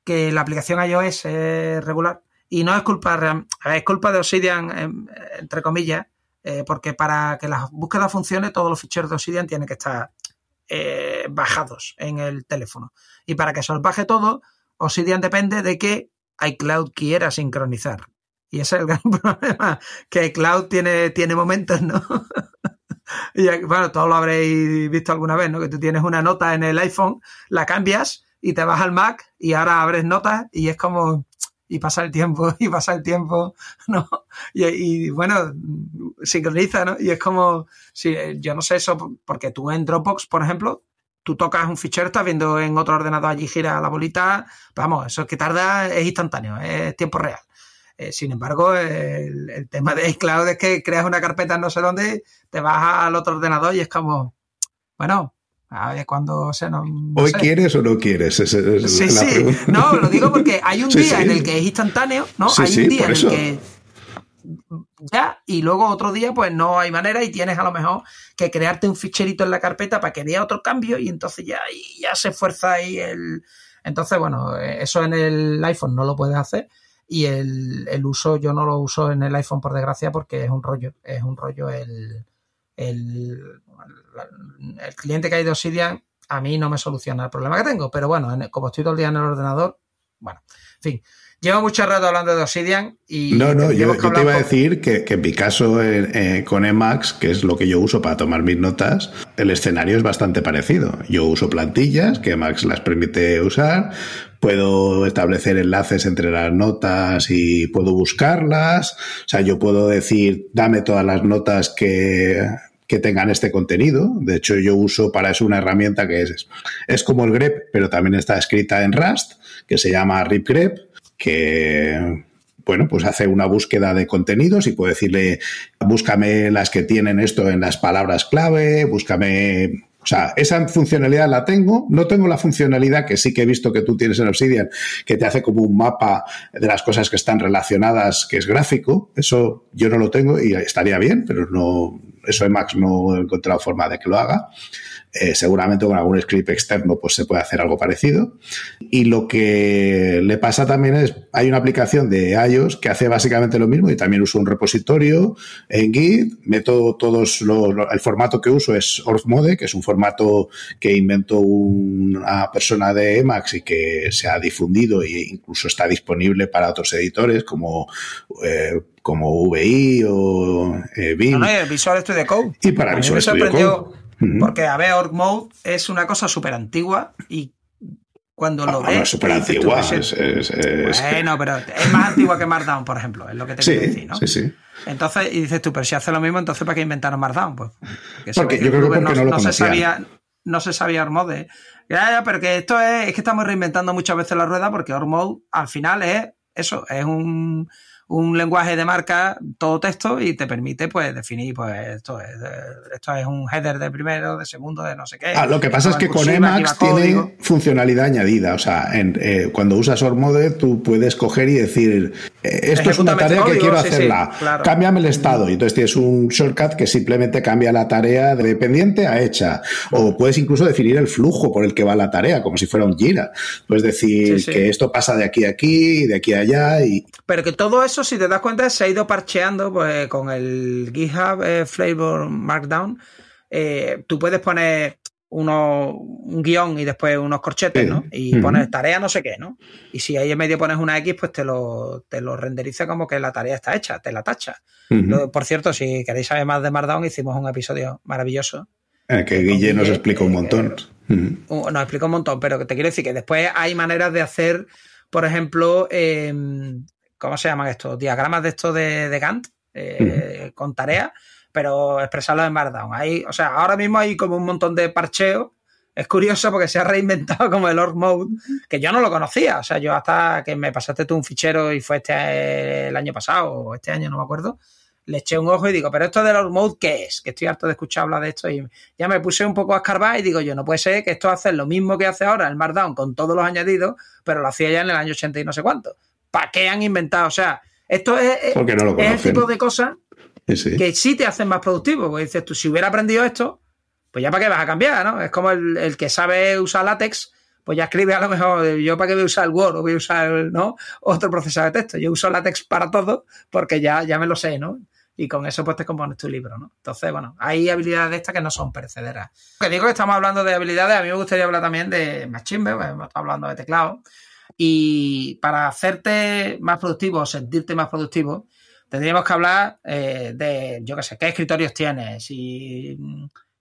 que la aplicación iOS es regular. Y no es culpa, es culpa de Obsidian, em, entre comillas, eh, porque para que la búsqueda funcione, todos los ficheros de Obsidian tienen que estar eh, bajados en el teléfono. Y para que se los baje todo, Obsidian depende de que iCloud quiera sincronizar. Y ese es el gran problema, que Cloud tiene, tiene momentos, ¿no? y bueno, todos lo habréis visto alguna vez, ¿no? Que tú tienes una nota en el iPhone, la cambias y te vas al Mac y ahora abres notas y es como, y pasa el tiempo, y pasa el tiempo, ¿no? Y, bueno, sincroniza, ¿no? Y es como, si, yo no sé eso, porque tú en Dropbox, por ejemplo, tú tocas un fichero, estás viendo en otro ordenador allí gira la bolita, vamos, eso que tarda es instantáneo, es tiempo real. Eh, sin embargo, el, tema de iCloud es que creas una carpeta en no sé dónde, te vas al otro ordenador y es como, bueno, a ver cuándo se nos. ¿Hoy quieres o no quieres? sí, sí. No, lo digo porque hay un día en el que es instantáneo, ¿no? hay un día en el que. Ya, y luego otro día, pues no hay manera y tienes a lo mejor que crearte un ficherito en la carpeta para que vea otro cambio y entonces ya, ya se esfuerza ahí el. Entonces, bueno, eso en el iPhone no lo puedes hacer y el, el, uso yo no lo uso en el iPhone por desgracia porque es un rollo, es un rollo el, el, el cliente que hay de Obsidian a mí no me soluciona el problema que tengo, pero bueno, como estoy todo el día en el ordenador, bueno, en fin. Llevo mucho rato hablando de Obsidian y... No, no, yo, te iba a decir que, que, en mi caso eh, eh, con Emacs, que es lo que yo uso para tomar mis notas, el escenario es bastante parecido. Yo uso plantillas que Emacs las permite usar, puedo establecer enlaces entre las notas y puedo buscarlas. O sea, yo puedo decir, dame todas las notas que, que tengan este contenido. De hecho, yo uso para eso una herramienta que es, es como el grep, pero también está escrita en Rust, que se llama RipGrep, que bueno, pues hace una búsqueda de contenidos y puedo decirle, búscame las que tienen esto en las palabras clave, búscame o sea, esa funcionalidad la tengo. No tengo la funcionalidad que sí que he visto que tú tienes en Obsidian, que te hace como un mapa de las cosas que están relacionadas, que es gráfico. Eso yo no lo tengo y estaría bien, pero no, eso Max no he encontrado forma de que lo haga. Eh, seguramente con algún script externo pues se puede hacer algo parecido. Y lo que le pasa también es, hay una aplicación de iOS que hace básicamente lo mismo y también uso un repositorio en Git, meto todos el formato que uso es OrgMode, que es un formato que inventó una persona de Emacs y que se ha difundido e incluso está disponible para otros editores como eh, como VI o eh, No, no, Visual Studio Code. Y para Visual Studio Code porque, a ver, Org Mode es una cosa súper antigua y cuando lo ah, ves. es súper antigua. bueno, pero es más antigua que Markdown, por ejemplo, es lo que te quiero decir, ¿no? Sí, sí. Entonces, y dices tú, pero si hace lo mismo, entonces ¿para qué inventaron Markdown? Pues, porque yo creo que porque no, lo se sabía, no se sabía Ormode. Ya, ya, pero que esto es, es que estamos reinventando muchas veces la rueda porque Ormode al final es eso, es un un lenguaje de marca todo texto y te permite pues definir pues esto es, esto es un header de primero, de segundo, de no sé qué. Ah, lo que pasa es que con Emacs tiene funcionalidad añadida, o sea, en, eh, cuando usas Ormode tú puedes coger y decir eh, esto es una tarea que quiero hacerla, cámbiame el estado. Y entonces tienes un shortcut que simplemente cambia la tarea de dependiente a hecha. O puedes incluso definir el flujo por el que va la tarea como si fuera un gira, puedes decir que esto pasa de aquí a aquí, de aquí a allá y... Pero que todo eso si te das cuenta, se ha ido parcheando pues, con el GitHub eh, Flavor Markdown. Eh, tú puedes poner uno, un guion y después unos corchetes, ¿no? Y pones tarea no sé qué, ¿no? Y si ahí en medio pones una X, pues te lo, te lo renderiza como que la tarea está hecha, te la tacha. por cierto, si queréis saber más de Markdown, hicimos un episodio maravilloso. Eh, que Guille nos explica un montón. Nos explica un montón, pero te quiero decir que después hay maneras de hacer, por ejemplo, em, ¿cómo se llaman estos? Diagramas de estos de, Gantt eh, con tareas, pero expresarlos en Markdown. Hay, o sea, ahora mismo hay como un montón de parcheo. Es curioso porque se ha reinventado como el org mode, que yo no lo conocía. O sea, yo hasta que me pasaste tú un fichero y fue este el año pasado o este año, no me acuerdo, le eché un ojo y digo, pero esto del org mode, ¿qué es? Que estoy harto de escuchar hablar de esto y ya me puse un poco a escarbar y digo, yo no puede ser que esto hace lo mismo que hace ahora el Markdown con todos los añadidos, pero lo hacía ya en el año 80 y no sé cuánto. ¿Para qué han inventado? O sea, esto es, el tipo de cosas que sí te hacen más productivo. Porque dices tú, si hubiera aprendido esto, pues ya para qué vas a cambiar, ¿no? Es como el, que sabe usar látex, pues ya escribe a lo mejor, yo para qué voy a usar el Word o voy a usar ¿no? otro procesador de texto. Yo uso látex para todo porque ya, ya me lo sé, ¿no? Y con eso pues te compones tu libro, ¿no? Entonces, bueno, hay habilidades de estas que no son perecederas. Que digo que estamos hablando de habilidades, a mí me gustaría hablar también de Machine, pues, estamos hablando de teclado. Y para hacerte más productivo o sentirte más productivo, tendríamos que hablar eh, de, yo qué sé, qué escritorios tienes y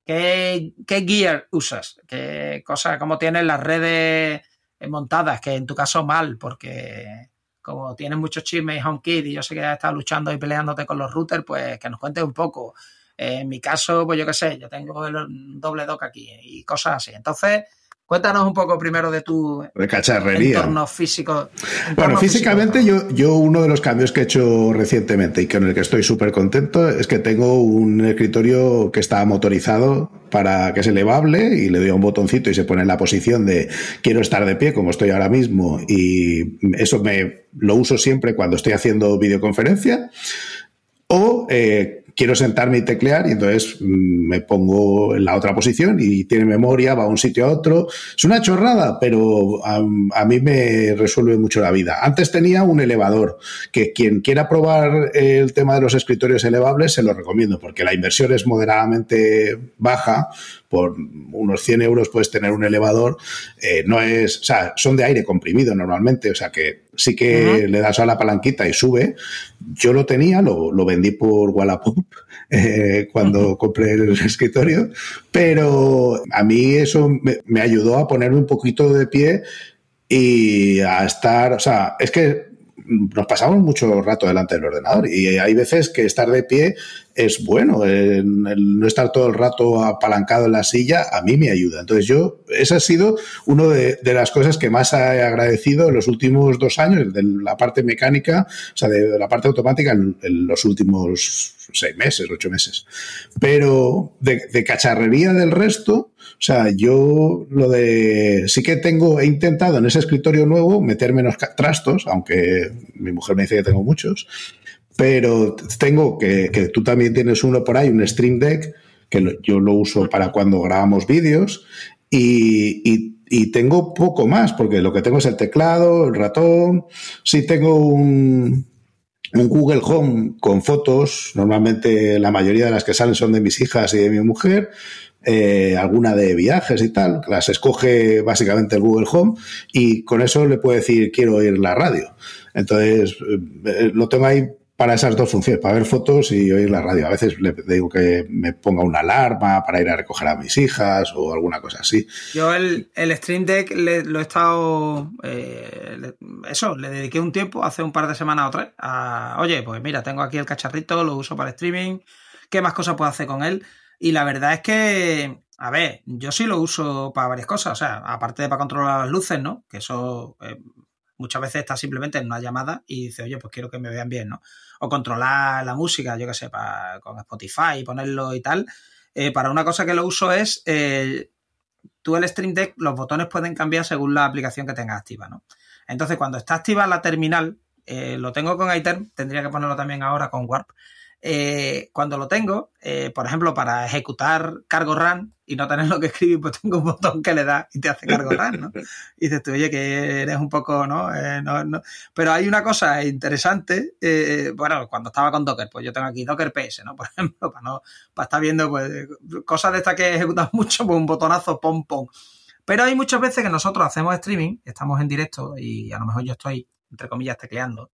qué, qué gear usas, qué cosas, cómo tienes las redes montadas, que en tu caso mal, porque como tienes muchos chismes y HomeKit y yo sé que has estado luchando y peleándote con los routers, pues que nos cuentes un poco. en mi caso, pues yo qué sé, yo tengo el doble dock aquí y cosas así. Entonces, Cuéntanos un poco primero de tu de cacharrería. entorno físico. bueno, físicamente yo, yo uno de los cambios que he hecho recientemente y con el que estoy súper contento es que tengo un escritorio que está motorizado para que es elevable y le doy a un botoncito y se pone en la posición de quiero estar de pie como estoy ahora mismo y eso me lo uso siempre cuando estoy haciendo videoconferencia o eh, quiero sentarme y teclear y entonces mm, me pongo en la otra posición y tiene memoria, va a un sitio a otro. Es una chorrada, pero a, mí me resuelve mucho la vida. Antes tenía un elevador, que quien quiera probar el tema de los escritorios elevables se lo recomiendo, porque la inversión es moderadamente baja, por unos 100 euros puedes tener un elevador, eh, no es, o sea, son de aire comprimido normalmente, o sea que sí que le das a la palanquita y sube. Yo lo tenía, lo, vendí por Wallapop eh, cuando compré el escritorio, pero a mí eso me, me ayudó a ponerme un poquito de pie y a estar, o sea, es que nos pasamos mucho rato delante del ordenador y hay veces que estar de pie es bueno. No estar todo el rato apalancado en la silla a mí me ayuda. Entonces yo, esa ha sido una de, las cosas que más he agradecido en los últimos dos años, de la parte mecánica, o sea, de, la parte automática en, los últimos seis meses, ocho meses. Pero de, cacharrería del resto, o sea, yo lo de, sí que tengo, he intentado en ese escritorio nuevo meter menos trastos, aunque mi mujer me dice que tengo muchos, pero tengo que, que tú también tienes uno por ahí, un Stream Deck, que yo lo uso para cuando grabamos vídeos, y, y, y, tengo poco más, porque lo que tengo es el teclado, el ratón, sí tengo un, un Google Home con fotos, normalmente la mayoría de las que salen son de mis hijas y de mi mujer, eh, alguna de viajes y tal, las escoge básicamente el Google Home y con eso le puedo decir quiero oír la radio. Entonces, eh, lo tengo ahí para esas dos funciones, para ver fotos y oír la radio. A veces le digo que me ponga una alarma para ir a recoger a mis hijas o alguna cosa así. Yo el, el Stream Deck lo he estado, eh, eso, le dediqué un tiempo, hace un par de semanas o tres, a, oye, pues mira, tengo aquí el cacharrito, lo uso para streaming, ¿qué más cosas puedo hacer con él? Y la verdad es que A ver, yo sí lo uso para varias cosas, o sea, aparte de para controlar las luces, ¿no? Que eso eh, muchas veces está simplemente en una llamada y dice, oye, pues quiero que me vean bien, ¿no? O controlar la música, yo qué sé, para, con Spotify ponerlo y tal. Eh, para una cosa que lo uso es, eh, tú el Stream Deck, los botones pueden cambiar según la aplicación que tengas activa, ¿no? Entonces, cuando está activa la terminal, lo tengo con iTerm, tendría que ponerlo también ahora con Warp. Eh, cuando lo tengo, eh, por ejemplo, para ejecutar cargo run y no tener lo que escribir, pues tengo un botón que le da y te hace cargo run, ¿no? Y dices tú, oye, que eres un poco, ¿no? Eh, no, no. Pero hay una cosa interesante, bueno, cuando estaba con Docker, pues yo tengo aquí Docker PS, ¿no? Por ejemplo, para, no, para estar viendo, pues, cosas de estas que ejecutas mucho, pues un botonazo, pom, pom. Pero hay muchas veces que nosotros hacemos streaming, estamos en directo y a lo mejor yo estoy, entre comillas, tecleando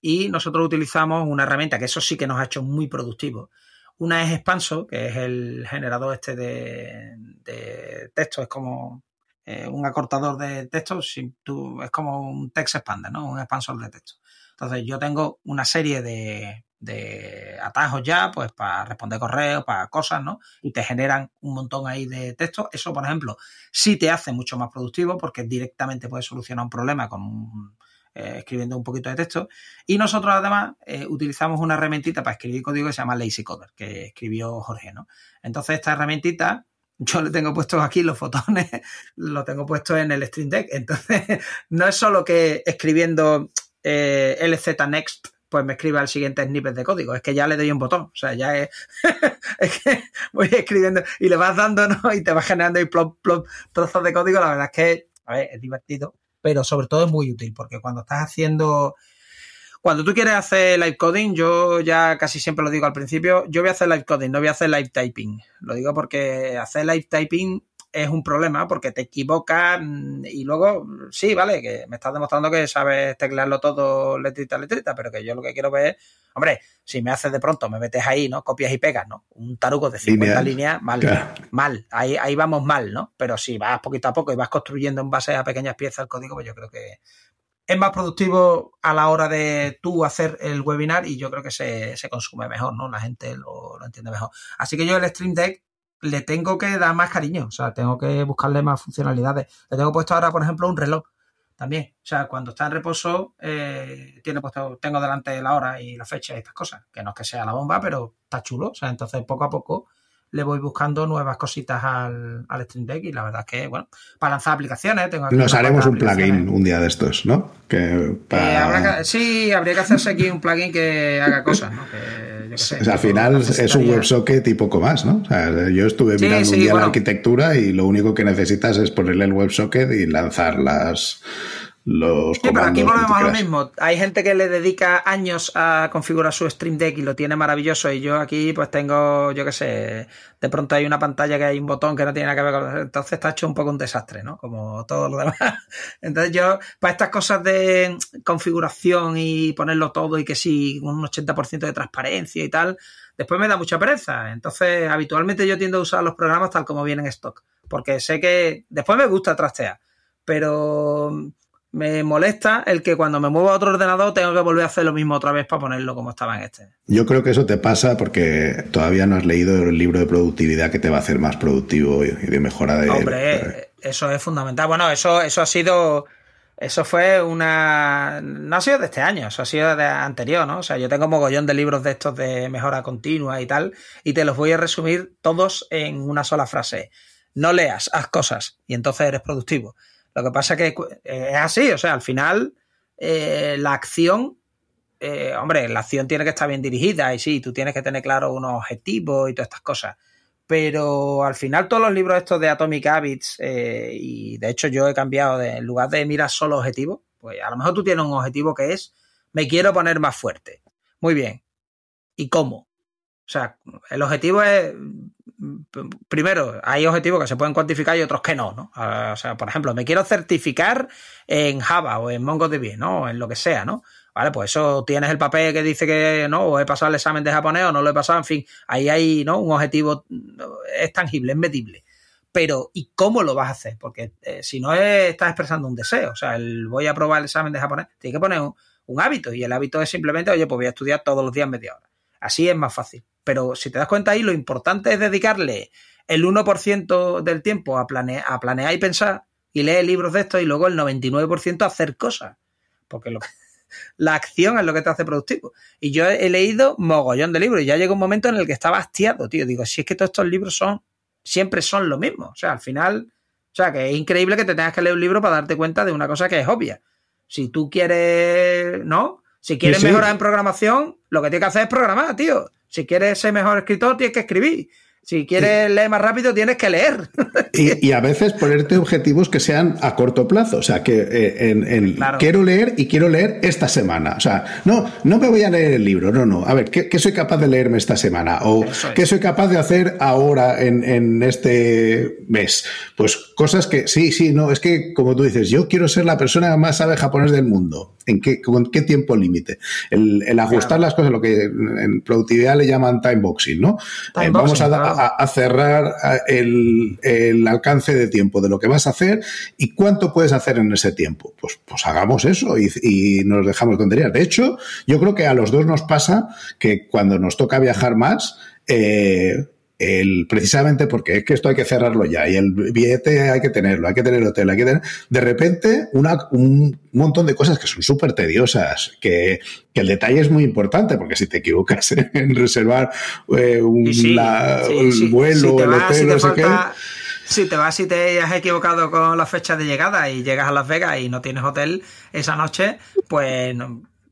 y nosotros utilizamos una herramienta que eso sí que nos ha hecho muy productivo. Una es Expanso, que es el generador este de, de texto, es como eh, un acortador de texto, si tú, es como un text expander, ¿no? Un expansor de texto. Entonces yo tengo una serie de, de atajos ya, pues para responder correos, para cosas, ¿no? Y te generan un montón ahí de texto. Eso, por ejemplo, sí te hace mucho más productivo porque directamente puedes solucionar un problema con un, eh, escribiendo un poquito de texto. Y nosotros además eh, utilizamos una herramientita para escribir código que se llama Lazy Coder, que escribió Jorge, ¿no? Entonces esta herramientita, yo le tengo puestos aquí los fotones, lo tengo puesto en el Stream Deck. Entonces, no es solo que escribiendo eh, LZ Next pues me escriba el siguiente snippet de código. Es que ya le doy un botón. O sea, ya es, es que voy escribiendo y le vas dando, ¿no? Y te vas generando ahí plop, plop, trozos de código. La verdad es que, es divertido pero sobre todo es muy útil porque cuando estás haciendo cuando tú quieres hacer live coding, yo ya casi siempre lo digo al principio, yo voy a hacer live coding, no voy a hacer live typing. Lo digo porque hacer live typing es un problema porque te equivocas mm, y luego, sí, vale, que me estás demostrando que sabes teclearlo todo letrita letrita, pero que yo lo que quiero ver es, hombre, si me haces de pronto, me metes ahí, ¿no? Copias y pegas, ¿no? Un tarugo de 50 líneas, mal, claro. mal, ahí, ahí vamos mal, ¿no? Pero si vas poquito a poco y vas construyendo en base a pequeñas piezas el código, pues yo creo que es más productivo a la hora de tú hacer el webinar y yo creo que se, se consume mejor, ¿no? La gente lo, lo entiende mejor. Así que yo el Stream Deck le tengo que dar más cariño, o sea, tengo que buscarle más funcionalidades. Le tengo puesto ahora, por ejemplo, un reloj también. O sea, cuando está en reposo, eh, tiene puesto, tengo delante la hora y la fecha y estas cosas, que no es que sea la bomba, pero está chulo. O sea, entonces poco a poco le voy buscando nuevas cositas al, al Stream Deck y la verdad es que, bueno, para lanzar aplicaciones tengo Nos haremos un plugin un día de estos, ¿no? Que para... eh, que, sí, habría que hacerse aquí un plugin que haga cosas, ¿no? Que, sé, o sea, al final es un WebSocket y poco más, ¿no? O sea, yo estuve mirando sí, un día bueno. la arquitectura y lo único que necesitas es ponerle el WebSocket y lanzar las los sí, pero aquí volvemos a lo mismo. Hay gente que le dedica años a configurar su Stream Deck y lo tiene maravilloso y yo aquí pues tengo, yo qué sé, de pronto hay una pantalla que hay un botón que no tiene nada que ver con... Entonces está hecho un poco un desastre, ¿no? Como todo lo demás. Entonces yo, para estas cosas de configuración y ponerlo todo y que sí, un 80% de transparencia y tal, después me da mucha pereza. Entonces habitualmente yo tiendo a usar los programas tal como vienen en stock, porque sé que después me gusta trastear, pero me molesta el que cuando me muevo a otro ordenador tengo que volver a hacer lo mismo otra vez para ponerlo como estaba en este. Yo creo que eso te pasa porque todavía no has leído el libro de productividad que te va a hacer más productivo y de mejora de... Hombre, eso es fundamental. Bueno, eso, eso ha sido... Eso fue una... No ha sido de este año, eso ha sido de anterior, ¿no? O sea, yo tengo mogollón de libros de estos de mejora continua y tal, y te los voy a resumir todos en una sola frase. No leas, haz cosas, y entonces eres productivo. Lo que pasa es que eh, es así, o sea, al final eh, la acción, eh, hombre, la acción tiene que estar bien dirigida y sí, tú tienes que tener claro unos objetivos y todas estas cosas. Pero al final todos los libros estos de Atomic Habits, y de hecho yo he cambiado, de, en lugar de mirar solo objetivos, pues a lo mejor tú tienes un objetivo que es, me quiero poner más fuerte. Muy bien. ¿Y cómo? O sea, el objetivo es primero, hay objetivos que se pueden cuantificar y otros que no, ¿no? O sea, por ejemplo, me quiero certificar en Java o en MongoDB, ¿no? En lo que sea, ¿no? Vale, pues eso tienes el papel que dice que no, o he pasado el examen de japonés o no lo he pasado, en fin, ahí hay, ¿no? Un objetivo, es tangible, es medible. Pero, ¿y cómo lo vas a hacer? Porque eh, si no es, estás expresando un deseo, o sea, el voy a probar el examen de japonés, tienes que poner un hábito, y el hábito es simplemente, oye, pues voy a estudiar todos los días media hora. Así es más fácil. Pero si te das cuenta ahí, lo importante es dedicarle el 1% del tiempo a, a planear y pensar y leer libros de estos y luego el 99% a hacer cosas. Porque lo la acción es lo que te hace productivo. Y yo he leído mogollón de libros y ya llegó un momento en el que estaba hastiado, tío. Digo, si es que todos estos libros son, siempre son lo mismo. O sea, al final, o sea, que es increíble que te tengas que leer un libro para darte cuenta de una cosa que es obvia. Si tú quieres, ¿no? Si quieres mejorar en programación, lo que tienes que hacer es programar, tío. Si quieres ser mejor escritor, tienes que escribir. Si quieres leer más rápido, tienes que leer. Y, a veces ponerte objetivos que sean a corto plazo. O sea, que eh, en, quiero leer y quiero leer esta semana. O sea, no, no me voy a leer el libro, no, no. A ver, ¿qué, soy capaz de leerme esta semana? ¿O qué soy capaz de hacer ahora en, en, este mes? Pues cosas que, sí, sí, no, es que como tú dices, yo quiero ser la persona más sabe japonés del mundo. ¿En qué, con qué tiempo límite? El, ajustar las cosas, lo que en productividad le llaman time boxing, ¿no? Eh, vamos a, cerrar el, alcance de tiempo de lo que vas a hacer y cuánto puedes hacer en ese tiempo. Pues, pues hagamos eso y, nos dejamos tonterías. De hecho, yo creo que a los dos nos pasa que cuando nos toca viajar más, eh, el, precisamente porque es que esto hay que cerrarlo ya y el billete hay que tenerlo, hay que tener el hotel, hay que tener, de repente una, un montón de cosas que son súper tediosas, que, el detalle es muy importante porque si te equivocas en reservar eh, un vuelo, el hotel, no sé qué. Si te vas y te has equivocado con la fecha de llegada y llegas a Las Vegas y no tienes hotel esa noche, pues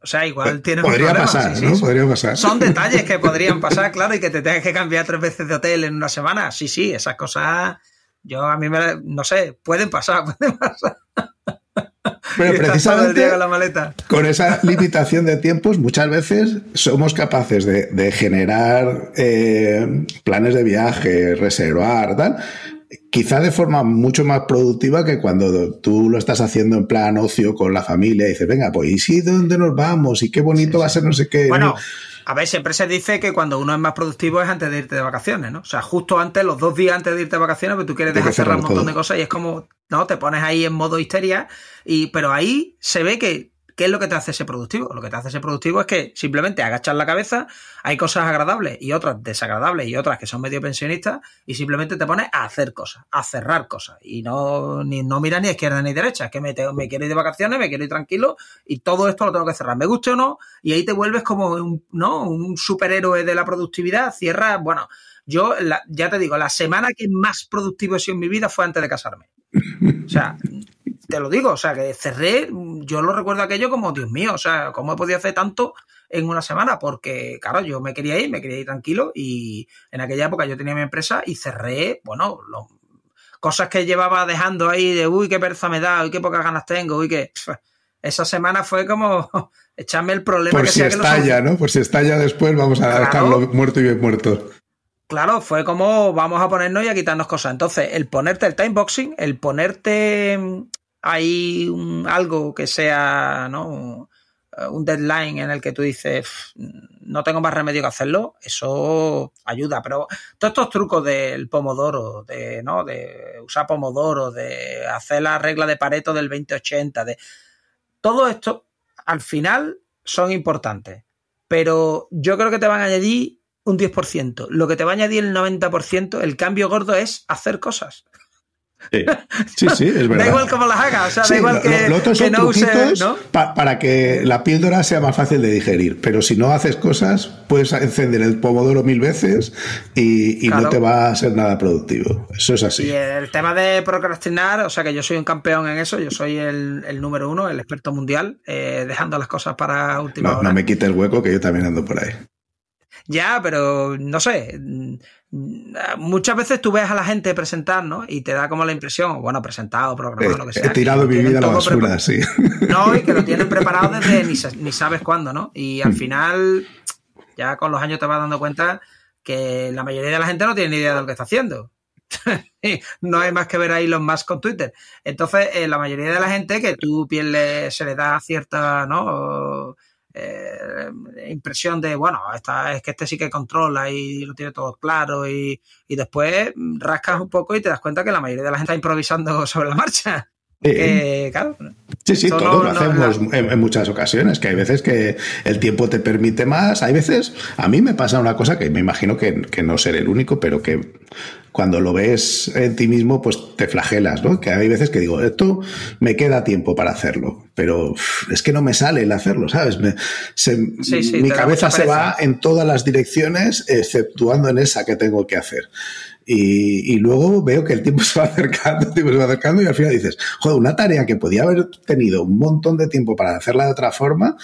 sea, igual tienes Podría pasar, ¿no? Podría pasar. Son detalles que podrían pasar, claro, y que te tengas que cambiar tres veces de hotel en una semana. Sí, sí, esas cosas, yo a mí me, no sé, pueden pasar, pueden pasar. Pero precisamente con, esa limitación de tiempos, muchas veces somos capaces de, generar eh, planes de viaje, reservar, tal, quizá de forma mucho más productiva que cuando tú lo estás haciendo en plan ocio con la familia y dices, venga, pues ¿y sí dónde nos vamos? ¿Y qué bonito va a ser no sé qué? Bueno, a ver, siempre se dice que cuando uno es más productivo es antes de irte de vacaciones, ¿no? O sea, justo antes, los dos días antes de irte de vacaciones, pues tú quieres dejar cerrar un montón de cosas y es como, ¿no? Te pones ahí en modo histeria y, pero ahí se ve que ¿Qué es lo que te hace ser productivo? Lo que te hace ser productivo es que simplemente agachas la cabeza, hay cosas agradables y otras desagradables y otras que son medio pensionistas y simplemente te pones a hacer cosas, a cerrar cosas y no, ni, no miras ni izquierda ni derecha, es que me, me, quiero ir de vacaciones, me quiero ir tranquilo y todo esto lo tengo que cerrar, me guste o no, y ahí te vuelves como un, ¿no? un superhéroe de la productividad, cierras, bueno, yo ya te digo, la semana que más productivo he sido en mi vida fue antes de casarme. O sea, te lo digo, o sea, que cerré, yo lo recuerdo aquello como, Dios mío, o sea, ¿cómo he podido hacer tanto en una semana? Porque, claro, yo me quería ir, me quería ir tranquilo y en aquella época yo tenía mi empresa y cerré, bueno, cosas que llevaba dejando ahí de, uy, qué perza me da, uy, qué pocas ganas tengo, uy, que... Esa semana fue como echarme el problema Por si estalla, ¿no? Por si estalla después, vamos a dejarlo muerto y bien muerto. Claro, fue como vamos a ponernos y a quitarnos cosas. Entonces, el ponerte el timeboxing, el ponerte hay algo que sea, ¿no? Un deadline en el que tú dices, no tengo más remedio que hacerlo, eso ayuda. Pero todos estos trucos del pomodoro, de, ¿no? de usar pomodoro, de hacer la regla de Pareto del 2080, de todo esto, al final son importantes. Pero yo creo que te van a añadir un 10%. Lo que te va a añadir el 90%, el cambio gordo es hacer cosas. Sí, sí, es verdad. da igual cómo las hagas, o sea, da igual que, no para que la píldora sea más fácil de digerir. Pero si no haces cosas, puedes encender el pomodoro mil veces y, no te va a ser nada productivo. Eso es así. Y el tema de procrastinar, o sea, que yo soy un campeón en eso, yo soy el, número uno, el experto mundial, eh, dejando las cosas para última no, hora. No me quite el hueco, que yo también ando por ahí. Ya, pero no sé. Muchas veces tú ves a la gente presentar, ¿no? Y te da como la impresión, bueno, presentado, programado, eh, lo que sea. He tirado mi vida a la basura, sí. No, y que lo tienen preparado desde ni, sabes cuándo, ¿no? Y al mm. final, ya con los años te vas dando cuenta que la mayoría de la gente no tiene ni idea de lo que está haciendo. no hay más que ver ahí los más con Twitter. Entonces, eh, la mayoría de la gente que tú piel se le da cierta, ¿no? Eh, impresión de, bueno, esta, es que este sí que controla y lo tiene todo claro y, después rascas un poco y te das cuenta que la mayoría de la gente está improvisando sobre la marcha. Claro, sí, sí, todo lo hacemos en, muchas ocasiones, que hay veces que el tiempo te permite más, hay veces, a mí me pasa una cosa que me imagino que, que no seré el único, pero que cuando lo ves en ti mismo, pues te flagelas, ¿no? Que hay veces que digo, esto me queda tiempo para hacerlo, pero es que no me sale el hacerlo, ¿sabes? mi cabeza se va en todas las direcciones, exceptuando en esa que tengo que hacer. Y, luego veo que el tiempo se va acercando, el tiempo se va acercando y al final dices, joder, una tarea que podía haber tenido un montón de tiempo para hacerla de otra forma,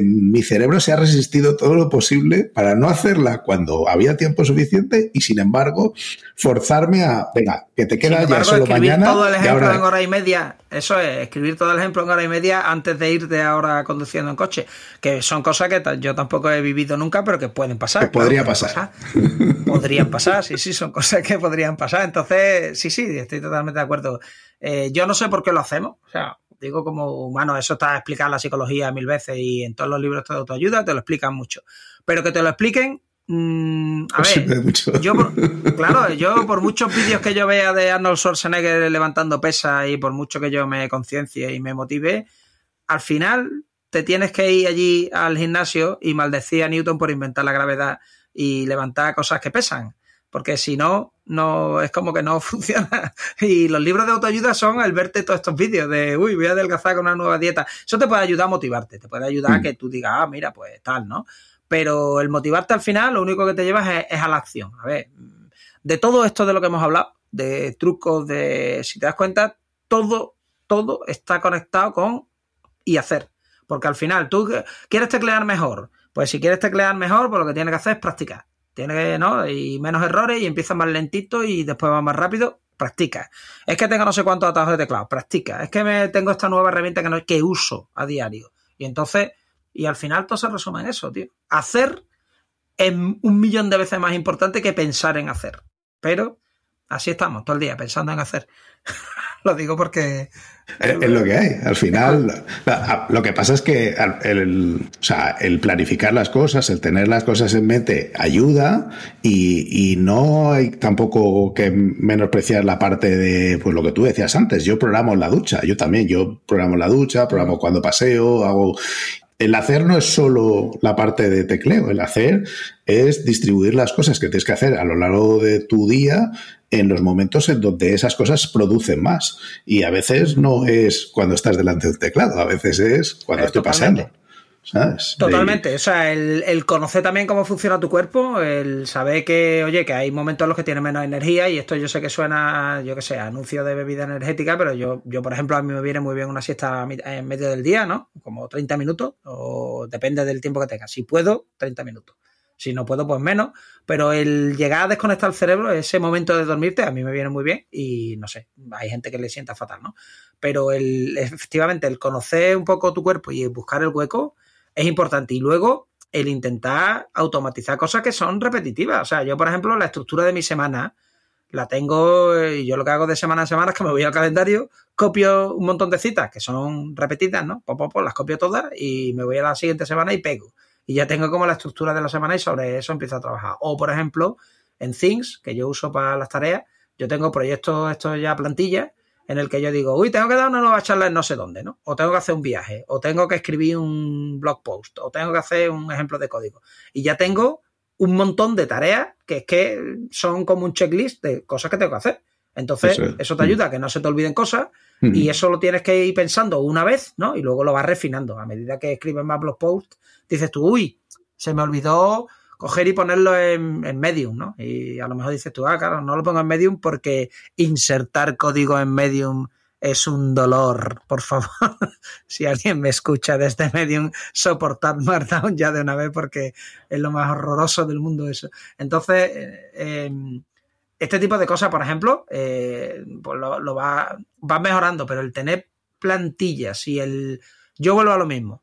mi cerebro se ha resistido todo lo posible para no hacerla cuando había tiempo suficiente y sin embargo forzarme a, venga, que te queda ya solo mañana. todo el ejemplo en hora y media, eso es, escribir todo el ejemplo en hora y media antes de irte ahora conduciendo en coche, que son cosas que yo tampoco he vivido nunca, pero que pueden pasar. Que podría pasar. Podrían pasar, sí, sí, son cosas que podrían pasar. Entonces, sí, sí, estoy totalmente de acuerdo. Eh, yo no sé por qué lo hacemos, o sea, digo como humano, eso está explicado en la psicología mil veces y en todos los libros de autoayuda te lo explican mucho. Pero que te lo expliquen, mm, a pues ver, yo claro, yo por muchos vídeos que yo vea de Arnold Schwarzenegger levantando pesas y por mucho que yo me conciencie y me motive, al final te tienes que ir allí al gimnasio y maldecir a Newton por inventar la gravedad y levantar cosas que pesan porque si no, no es como que no funciona. Y los libros de autoayuda son el verte todos estos vídeos de, uy, voy a adelgazar con una nueva dieta. Eso te puede ayudar a motivarte, te puede ayudar a mm. que tú digas, ah, mira, pues tal, ¿no? Pero el motivarte al final, lo único que te llevas es, a la acción. A ver, de todo esto de lo que hemos hablado, de trucos, de, si te das cuenta, todo, todo está conectado con y hacer. Porque al final, tú quieres teclear mejor. Pues si quieres teclear mejor, pues lo que tienes que hacer es practicar tiene, ¿no? Y menos errores y empieza más lentito y después va más rápido. Practica. Es que tengo no sé cuántos atajos de teclado. Practica. Es que me tengo esta nueva herramienta que, no, que uso a diario. Y entonces, y al final todo se resume en eso, tío. Hacer es un millón de veces más importante que pensar en hacer. Pero así estamos todo el día pensando en hacer. lo digo porque... Es, lo que hay. Al final, lo que pasa es que el, el planificar las cosas, el tener las cosas en mente, ayuda y, no hay tampoco que menospreciar la parte de pues lo que tú decías antes. Yo programo la ducha, yo también, yo programo la ducha, programo cuando paseo, hago el hacer no es solo la parte de tecleo, el hacer es distribuir las cosas que tienes que hacer a lo largo de tu día en los momentos en donde esas cosas producen más. Y a veces no es cuando estás delante del teclado, a veces es cuando estoy pasando. Totalmente. O sea, el, conocer también cómo funciona tu cuerpo, el saber que, oye, que hay momentos en los que tienes menos energía y esto yo sé que suena, yo qué sé, anuncio de bebida energética, pero yo, yo, por ejemplo, a mí me viene muy bien una siesta en medio del día, ¿no? Como 30 minutos, o depende del tiempo que tengas. Si puedo, 30 minutos. Si no puedo, pues menos. Pero el llegar a desconectar el cerebro, ese momento de dormirte, a mí me viene muy bien y no sé, hay gente que le sienta fatal, ¿no? Pero el, efectivamente, el conocer un poco tu cuerpo y buscar el hueco es importante. Y luego el intentar automatizar cosas que son repetitivas. O sea, yo, por ejemplo, la estructura de mi semana la tengo y yo lo que hago de semana a semana es que me voy al calendario, copio un montón de citas que son repetidas, ¿no? Pues, pues, las copio todas y me voy a la siguiente semana y pego y ya tengo como la estructura de la semana y sobre eso empiezo a trabajar. O, por ejemplo, en Things, que yo uso para las tareas, yo tengo proyectos, esto ya plantillas, en el que yo digo, uy, tengo que dar una nueva charla en no sé dónde, ¿no? O tengo que hacer un viaje, o tengo que escribir un blog post, o tengo que hacer un ejemplo de código. Y ya tengo un montón de tareas que es que son como un checklist de cosas que tengo que hacer. Entonces, eso, te ayuda a que no se te olviden cosas y eso lo tienes que ir pensando una vez, ¿no? Y luego lo vas refinando. A medida que escribes más blog posts, dices tú, uy, se me olvidó coger y ponerlo en, Medium, ¿no? Y a lo mejor dices tú, ah, claro, no lo pongo en Medium porque insertar código en Medium es un dolor, por favor. si alguien me escucha desde Medium, soportad Markdown ya de una vez porque es lo más horroroso del mundo eso. Entonces, eh, em, este tipo de cosas, por ejemplo, eh, pues lo, va, va mejorando, pero el tener plantillas y el... Yo vuelvo a lo mismo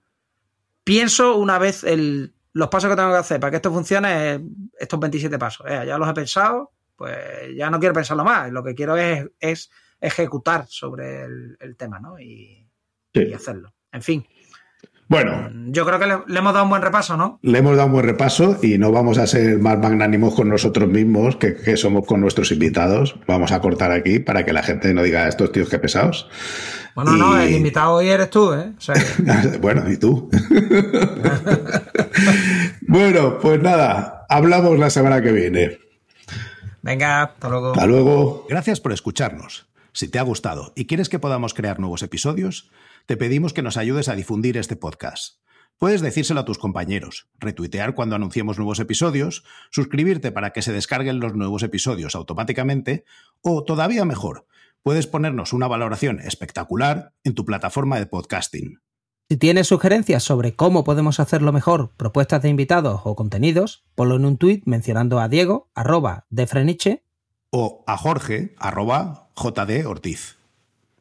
pienso una vez el, los pasos que tengo que hacer para que esto funcione, estos 27 pasos. Eh, ya los he pensado, pues ya no quiero pensarlo más. Lo que quiero es, es ejecutar sobre el, tema, ¿no? Y, y, hacerlo. En fin. Bueno. Yo creo que le, hemos dado un buen repaso, ¿no? Le hemos dado un buen repaso y no vamos a ser más magnánimos con nosotros mismos que, somos con nuestros invitados. Vamos a cortar aquí para que la gente no diga estos tíos que pesados. Bueno, no, el invitado hoy eres tú, ¿eh? bueno, y tú. bueno, pues nada, hablamos la semana que viene. Venga, hasta luego. Hasta luego. Gracias por escucharnos. Si te ha gustado y quieres que podamos crear nuevos episodios, te pedimos que nos ayudes a difundir este podcast. Puedes decírselo a tus compañeros, retuitear cuando anunciemos nuevos episodios, suscribirte para que se descarguen los nuevos episodios automáticamente o, todavía mejor, puedes ponernos una valoración espectacular en tu plataforma de podcasting. Si tienes sugerencias sobre cómo podemos hacerlo mejor, propuestas de invitados o contenidos, ponlo en un tuit mencionando a Diego, arroba de Freniche, o a Jorge, arroba JD Ortiz.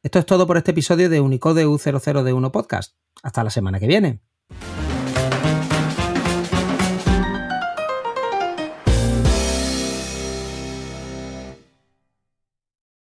Esto es todo por este episodio de Unicode U00D1 Podcast. Hasta la semana que viene.